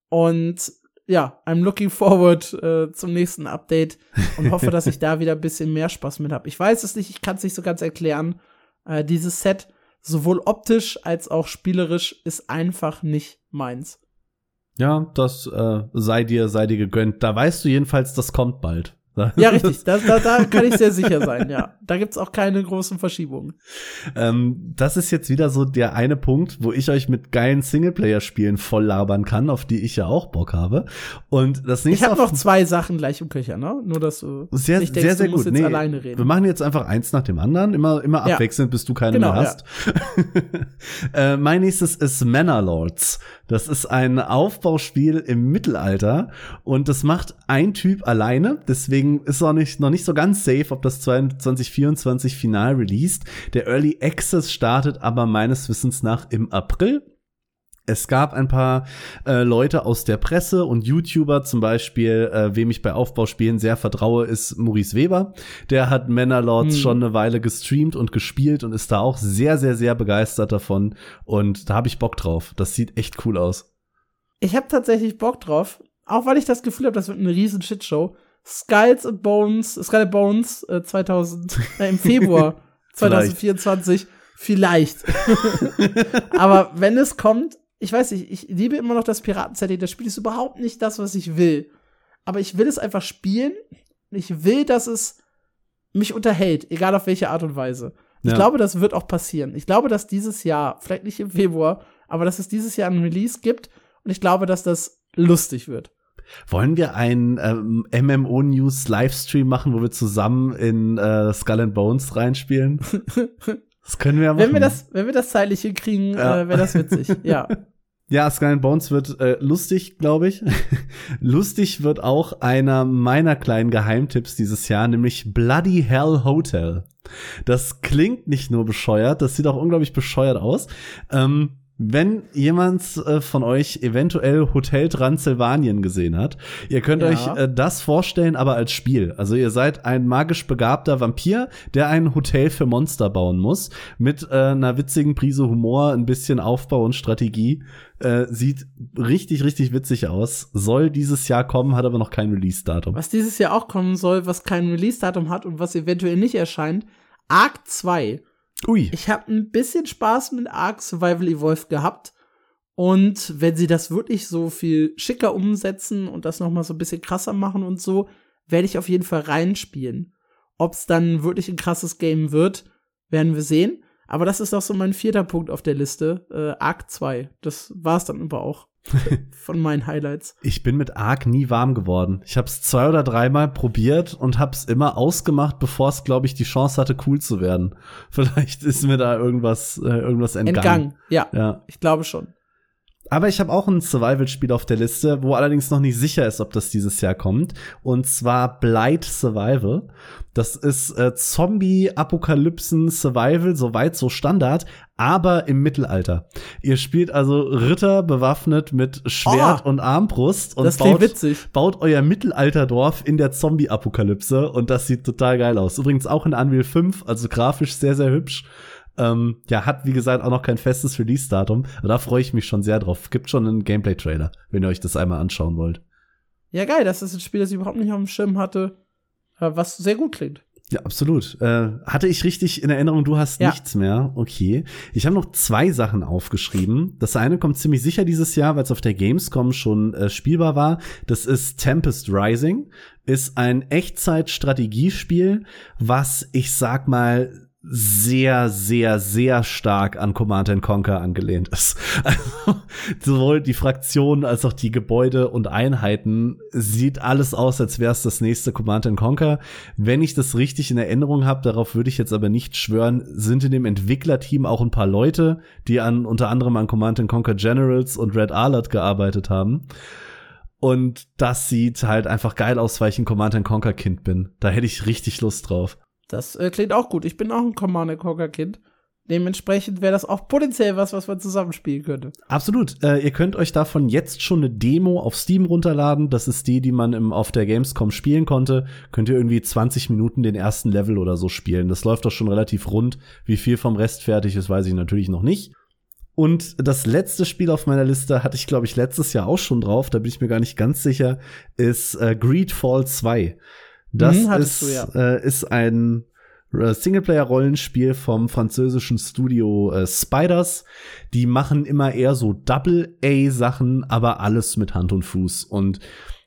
Und ja, I'm looking forward äh, zum nächsten Update und hoffe, dass ich da wieder ein bisschen mehr Spaß mit habe. Ich weiß es nicht, ich kann es nicht so ganz erklären. Äh, dieses Set, sowohl optisch als auch spielerisch, ist einfach nicht meins. Ja, das äh, sei dir, sei dir gegönnt. Da weißt du jedenfalls, das kommt bald. Ja, richtig. Da, da, da kann ich sehr sicher sein, ja. Da gibt's auch keine großen Verschiebungen. Ähm, das ist jetzt wieder so der eine Punkt, wo ich euch mit geilen Singleplayer-Spielen voll labern kann, auf die ich ja auch Bock habe. Und das nächste. Ich habe noch zwei Sachen gleich im Köcher, ne? Nur, dass du sehr, nicht denkst, sehr, sehr du musst gut. jetzt nee, alleine reden. Wir machen jetzt einfach eins nach dem anderen, immer, immer ja. abwechselnd, bis du keine genau, mehr hast. Ja. äh, mein nächstes ist Manor Lords. Das ist ein Aufbauspiel im Mittelalter und das macht ein Typ alleine. Deswegen ist auch nicht, noch nicht so ganz safe, ob das 2024 final released. Der Early Access startet aber meines Wissens nach im April. Es gab ein paar äh, Leute aus der Presse und YouTuber, zum Beispiel, äh, wem ich bei Aufbauspielen sehr vertraue, ist Maurice Weber. Der hat Manor hm. schon eine Weile gestreamt und gespielt und ist da auch sehr, sehr, sehr begeistert davon. Und da habe ich Bock drauf. Das sieht echt cool aus. Ich habe tatsächlich Bock drauf, auch weil ich das Gefühl habe, das wird eine riesen Shitshow. Skulls and Bones, Skull and Bones äh, 2000, äh, im Februar 2024. Vielleicht. Aber wenn es kommt, ich weiß nicht, ich liebe immer noch das Piraten-Setting. Das Spiel ist überhaupt nicht das, was ich will. Aber ich will es einfach spielen. Ich will, dass es mich unterhält, egal auf welche Art und Weise. Ich ja. glaube, das wird auch passieren. Ich glaube, dass dieses Jahr, vielleicht nicht im Februar, aber dass es dieses Jahr ein Release gibt. Und ich glaube, dass das lustig wird. Wollen wir einen ähm, MMO-News Livestream machen, wo wir zusammen in äh, Skull and Bones reinspielen? Das können wir ja machen. Wenn wir das, wenn wir das zeitlich hinkriegen, ja. äh, wäre das witzig. ja. Ja, Skull Bones wird äh, lustig, glaube ich. lustig wird auch einer meiner kleinen Geheimtipps dieses Jahr, nämlich Bloody Hell Hotel. Das klingt nicht nur bescheuert, das sieht auch unglaublich bescheuert aus. Ähm, wenn jemand äh, von euch eventuell Hotel Transylvanien gesehen hat, ihr könnt ja. euch äh, das vorstellen, aber als Spiel. Also ihr seid ein magisch begabter Vampir, der ein Hotel für Monster bauen muss, mit äh, einer witzigen Prise Humor, ein bisschen Aufbau und Strategie. Sieht richtig, richtig witzig aus. Soll dieses Jahr kommen, hat aber noch kein Release-Datum. Was dieses Jahr auch kommen soll, was kein Release-Datum hat und was eventuell nicht erscheint, Arc 2 Ui. Ich habe ein bisschen Spaß mit Ark Survival Evolved gehabt. Und wenn sie das wirklich so viel schicker umsetzen und das noch mal so ein bisschen krasser machen und so, werde ich auf jeden Fall reinspielen. Ob es dann wirklich ein krasses Game wird, werden wir sehen. Aber das ist auch so mein vierter Punkt auf der Liste. Äh, Arc 2. Das war's dann aber auch. von meinen Highlights. Ich bin mit Ark nie warm geworden. Ich habe es zwei oder dreimal probiert und habe es immer ausgemacht, bevor es, glaube ich, die Chance hatte, cool zu werden. Vielleicht ist mir da irgendwas, äh, irgendwas entgangen. Entgangen, ja, ja. Ich glaube schon. Aber ich habe auch ein Survival-Spiel auf der Liste, wo allerdings noch nicht sicher ist, ob das dieses Jahr kommt. Und zwar Blight Survival. Das ist äh, Zombie-Apokalypsen-Survival, soweit so Standard, aber im Mittelalter. Ihr spielt also Ritter bewaffnet mit Schwert oh, und Armbrust und baut, baut, euer Mittelalterdorf in der Zombie-Apokalypse. Und das sieht total geil aus. Übrigens auch in Unreal 5, also grafisch sehr, sehr hübsch. Ähm, ja, hat wie gesagt auch noch kein festes Release-Datum, aber da freue ich mich schon sehr drauf. Gibt schon einen Gameplay-Trailer, wenn ihr euch das einmal anschauen wollt. Ja, geil, das ist ein Spiel, das ich überhaupt nicht auf dem Schirm hatte, äh, was sehr gut klingt. Ja, absolut. Äh, hatte ich richtig in Erinnerung, du hast Ja. nichts mehr. Okay. Ich habe noch zwei Sachen aufgeschrieben. Das eine kommt ziemlich sicher dieses Jahr, weil es auf der Gamescom schon äh, spielbar war. Das ist Tempest Rising. Ist ein Echtzeit-Strategiespiel, was ich sag mal sehr, sehr, sehr stark an Command and Conquer angelehnt ist. Also, sowohl die Fraktionen als auch die Gebäude und Einheiten sieht alles aus, als wäre es das nächste Command and Conquer. Wenn ich das richtig in Erinnerung habe, darauf würde ich jetzt aber nicht schwören, sind in dem Entwicklerteam auch ein paar Leute, die an unter anderem an Command and Conquer Generals und Red Alert gearbeitet haben. Und das sieht halt einfach geil aus, weil ich ein Command and Conquer Kind bin. Da hätte ich richtig Lust drauf. Das äh, klingt auch gut. Ich bin auch ein Command Conquer Kind. Dementsprechend wäre das auch potenziell was, was man zusammenspielen könnte. Absolut. Äh, ihr könnt euch davon jetzt schon eine Demo auf Steam runterladen. Das ist die, die man im, auf der Gamescom spielen konnte. Könnt ihr irgendwie 20 Minuten den ersten Level oder so spielen. Das läuft doch schon relativ rund. Wie viel vom Rest fertig ist, weiß ich natürlich noch nicht. Und das letzte Spiel auf meiner Liste hatte ich, glaube ich, letztes Jahr auch schon drauf. Da bin ich mir gar nicht ganz sicher. Ist äh, Greedfall 2. Das hattest ist, du, ja. äh, ist ein äh, Singleplayer-Rollenspiel vom französischen Studio äh, Spiders. Die machen immer eher so Double-A-Sachen, aber alles mit Hand und Fuß. Und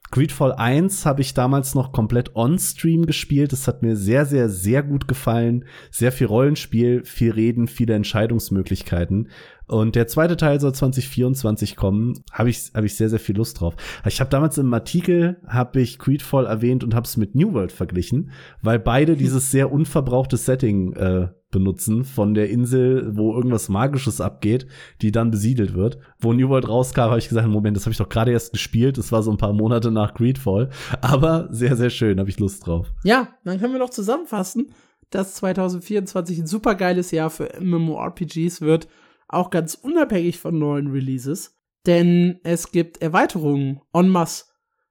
Greedfall 1 habe ich damals noch komplett on-stream gespielt. Das hat mir sehr, sehr, sehr gut gefallen. Sehr viel Rollenspiel, viel Reden, viele Entscheidungsmöglichkeiten. Und der zweite Teil soll 2024 kommen. Habe ich, habe ich sehr, sehr viel Lust drauf. Ich habe damals im Artikel habe ich Greedfall erwähnt und habe es mit New World verglichen, weil beide dieses sehr unverbrauchte Setting äh, benutzen von der Insel, wo irgendwas Magisches abgeht, die dann besiedelt wird. Wo New World rauskam, habe ich gesagt, Moment, das habe ich doch gerade erst gespielt. Das war so ein paar Monate nach Greedfall. Aber sehr, sehr schön, habe ich Lust drauf. Ja, dann können wir doch zusammenfassen, dass 2024 ein super geiles Jahr für MMORPGs wird, auch ganz unabhängig von neuen Releases, denn es gibt Erweiterungen en masse.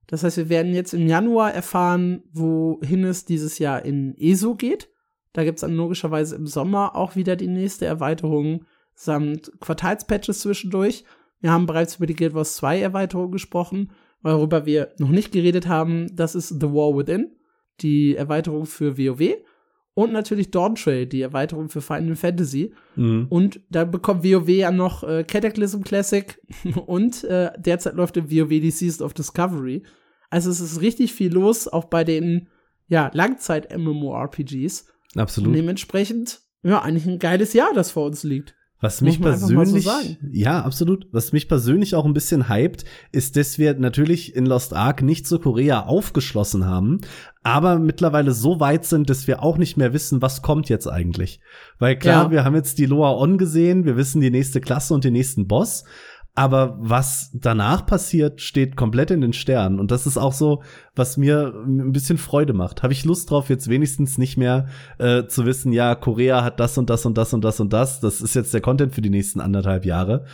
Das heißt, wir werden jetzt im Januar erfahren, wohin es dieses Jahr in ESO geht. Da gibt es dann logischerweise im Sommer auch wieder die nächste Erweiterung samt Quartalspatches zwischendurch. Wir haben bereits über die Guild Wars 2 Erweiterung gesprochen, worüber wir noch nicht geredet haben. Das ist The War Within, die Erweiterung für WoW. Und natürlich Dawntrail, die Erweiterung für Final Fantasy. Mhm. Und da bekommt WoW ja noch äh, Cataclysm Classic und äh, derzeit läuft im WoW die Season of Discovery. Also es ist richtig viel los, auch bei den ja, Langzeit-MMORPGs. Und Absolut. dementsprechend, ja, eigentlich ein geiles Jahr, das vor uns liegt. Was mich so persönlich, sagen. ja, absolut. Was mich persönlich auch ein bisschen hypt, ist, dass wir natürlich in Lost Ark nicht zu Korea aufgeschlossen haben, aber mittlerweile so weit sind, dass wir auch nicht mehr wissen, was kommt jetzt eigentlich. Weil klar, Ja. wir haben jetzt die Loa On gesehen, wir wissen die nächste Klasse und den nächsten Boss. Aber was danach passiert, steht komplett in den Sternen. Und das ist auch so, was mir ein bisschen Freude macht. Habe ich Lust drauf, jetzt wenigstens nicht mehr äh, zu wissen, ja, Korea hat das und das und das und das und das. Das ist jetzt der Content für die nächsten anderthalb Jahre.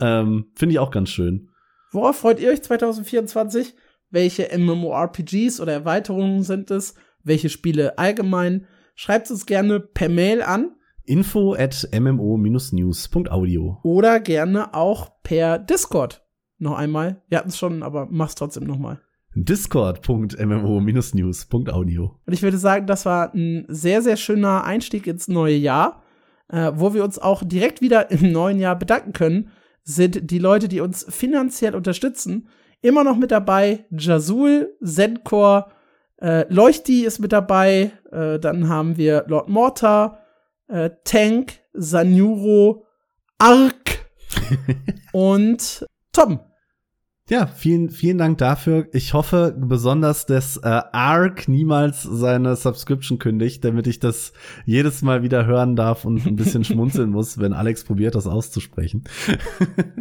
Ähm, Finde ich auch ganz schön. Worauf freut ihr euch 2024? Welche MMORPGs oder Erweiterungen sind es? Welche Spiele allgemein? Schreibt uns gerne per Mail an Info at mmo-news.audio. oder gerne auch per Discord. Noch einmal. Wir hatten es schon, aber mach's trotzdem noch mal. Discord.mmo-news.audio. Und ich würde sagen, das war ein sehr, sehr schöner Einstieg ins neue Jahr, äh, wo wir uns auch direkt wieder im neuen Jahr bedanken können, sind die Leute, die uns finanziell unterstützen. Immer noch mit dabei Jazul, Zenkor, äh, Leuchti ist mit dabei, äh, dann haben wir Lord Mortar, äh, Tank, Sanjuro, Ark und Tom. Ja, vielen, vielen Dank dafür. Ich hoffe besonders, dass äh, Ark niemals seine Subscription kündigt, damit ich das jedes Mal wieder hören darf und ein bisschen schmunzeln muss, wenn Alex probiert, das auszusprechen.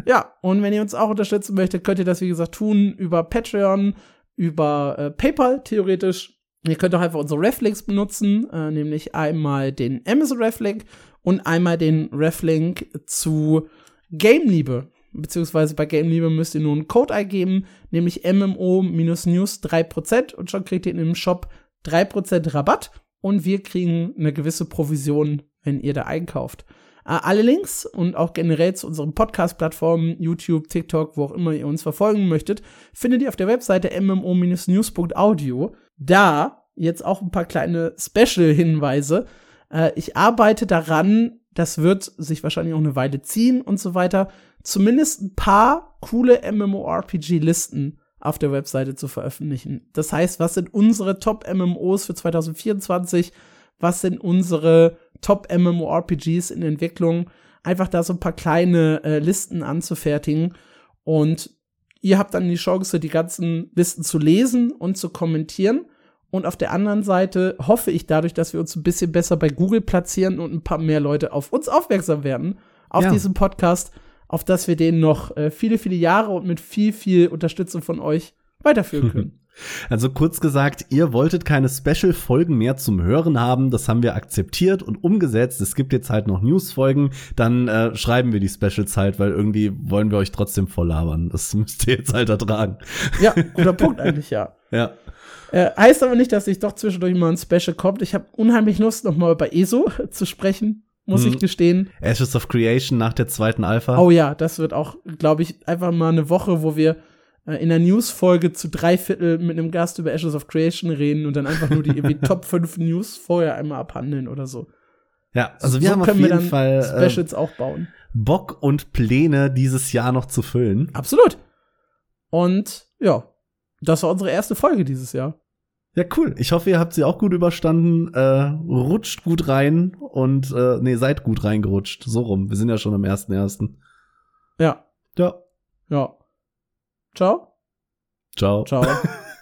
Ja, und wenn ihr uns auch unterstützen möchtet, könnt ihr das, wie gesagt, tun über Patreon, über äh, PayPal theoretisch. Ihr könnt auch einfach unsere Reflinks benutzen, äh, nämlich einmal den Amazon Reflink und einmal den Reflink zu Game-Liebe. Beziehungsweise bei Game-Liebe müsst ihr nur einen Code eingeben, nämlich MMO-News 3% und schon kriegt ihr in dem Shop 3% Rabatt und wir kriegen eine gewisse Provision, wenn ihr da einkauft. Äh, alle Links und auch generell zu unseren Podcast-Plattformen, YouTube, TikTok, wo auch immer ihr uns verfolgen möchtet, findet ihr auf der Webseite mmo-news.audio. Da jetzt auch ein paar kleine Special-Hinweise. Äh, ich arbeite daran, das wird sich wahrscheinlich auch eine Weile ziehen und so weiter, zumindest ein paar coole MMORPG-Listen auf der Webseite zu veröffentlichen. Das heißt, was sind unsere Top-MMOs für 2024? Was sind unsere Top-MMORPGs in Entwicklung? Einfach da so ein paar kleine äh, Listen anzufertigen. Und ihr habt dann die Chance, die ganzen Listen zu lesen und zu kommentieren. Und auf der anderen Seite hoffe ich dadurch, dass wir uns ein bisschen besser bei Google platzieren und ein paar mehr Leute auf uns aufmerksam werden, auf ja. diesem Podcast, auf dass wir den noch äh, viele, viele Jahre und mit viel, viel Unterstützung von euch weiterführen können. Also kurz gesagt, ihr wolltet keine Special-Folgen mehr zum Hören haben. Das haben wir akzeptiert und umgesetzt. Es gibt jetzt halt noch News-Folgen. Dann äh, schreiben wir die Specials halt, weil irgendwie wollen wir euch trotzdem voll labern. Das müsst ihr jetzt halt ertragen. Ja, guter Punkt eigentlich, ja. Ja. Äh, heißt aber nicht, dass sich doch zwischendurch mal ein Special kommt. Ich habe unheimlich Lust, noch mal über ESO zu sprechen muss hm. ich gestehen. Ashes of Creation nach der zweiten Alpha. Oh ja, das wird auch, glaube ich, einfach mal eine Woche, wo wir in der News-Folge zu drei Viertel mit einem Gast über Ashes of Creation reden und dann einfach nur die irgendwie Top 5 News vorher einmal abhandeln oder so. Ja, also wir so haben auf jeden Fall äh, Specials äh, auch bauen. Bock und Pläne dieses Jahr noch zu füllen. Absolut. Und ja, das war unsere erste Folge dieses Jahr. Ja, cool. Ich hoffe, ihr habt sie auch gut überstanden. Äh, rutscht gut rein und äh, nee, seid gut reingerutscht. So rum. Wir sind ja schon am ersten ersten. Ja. Ja. Ja. Ciao. Ciao. Ciao.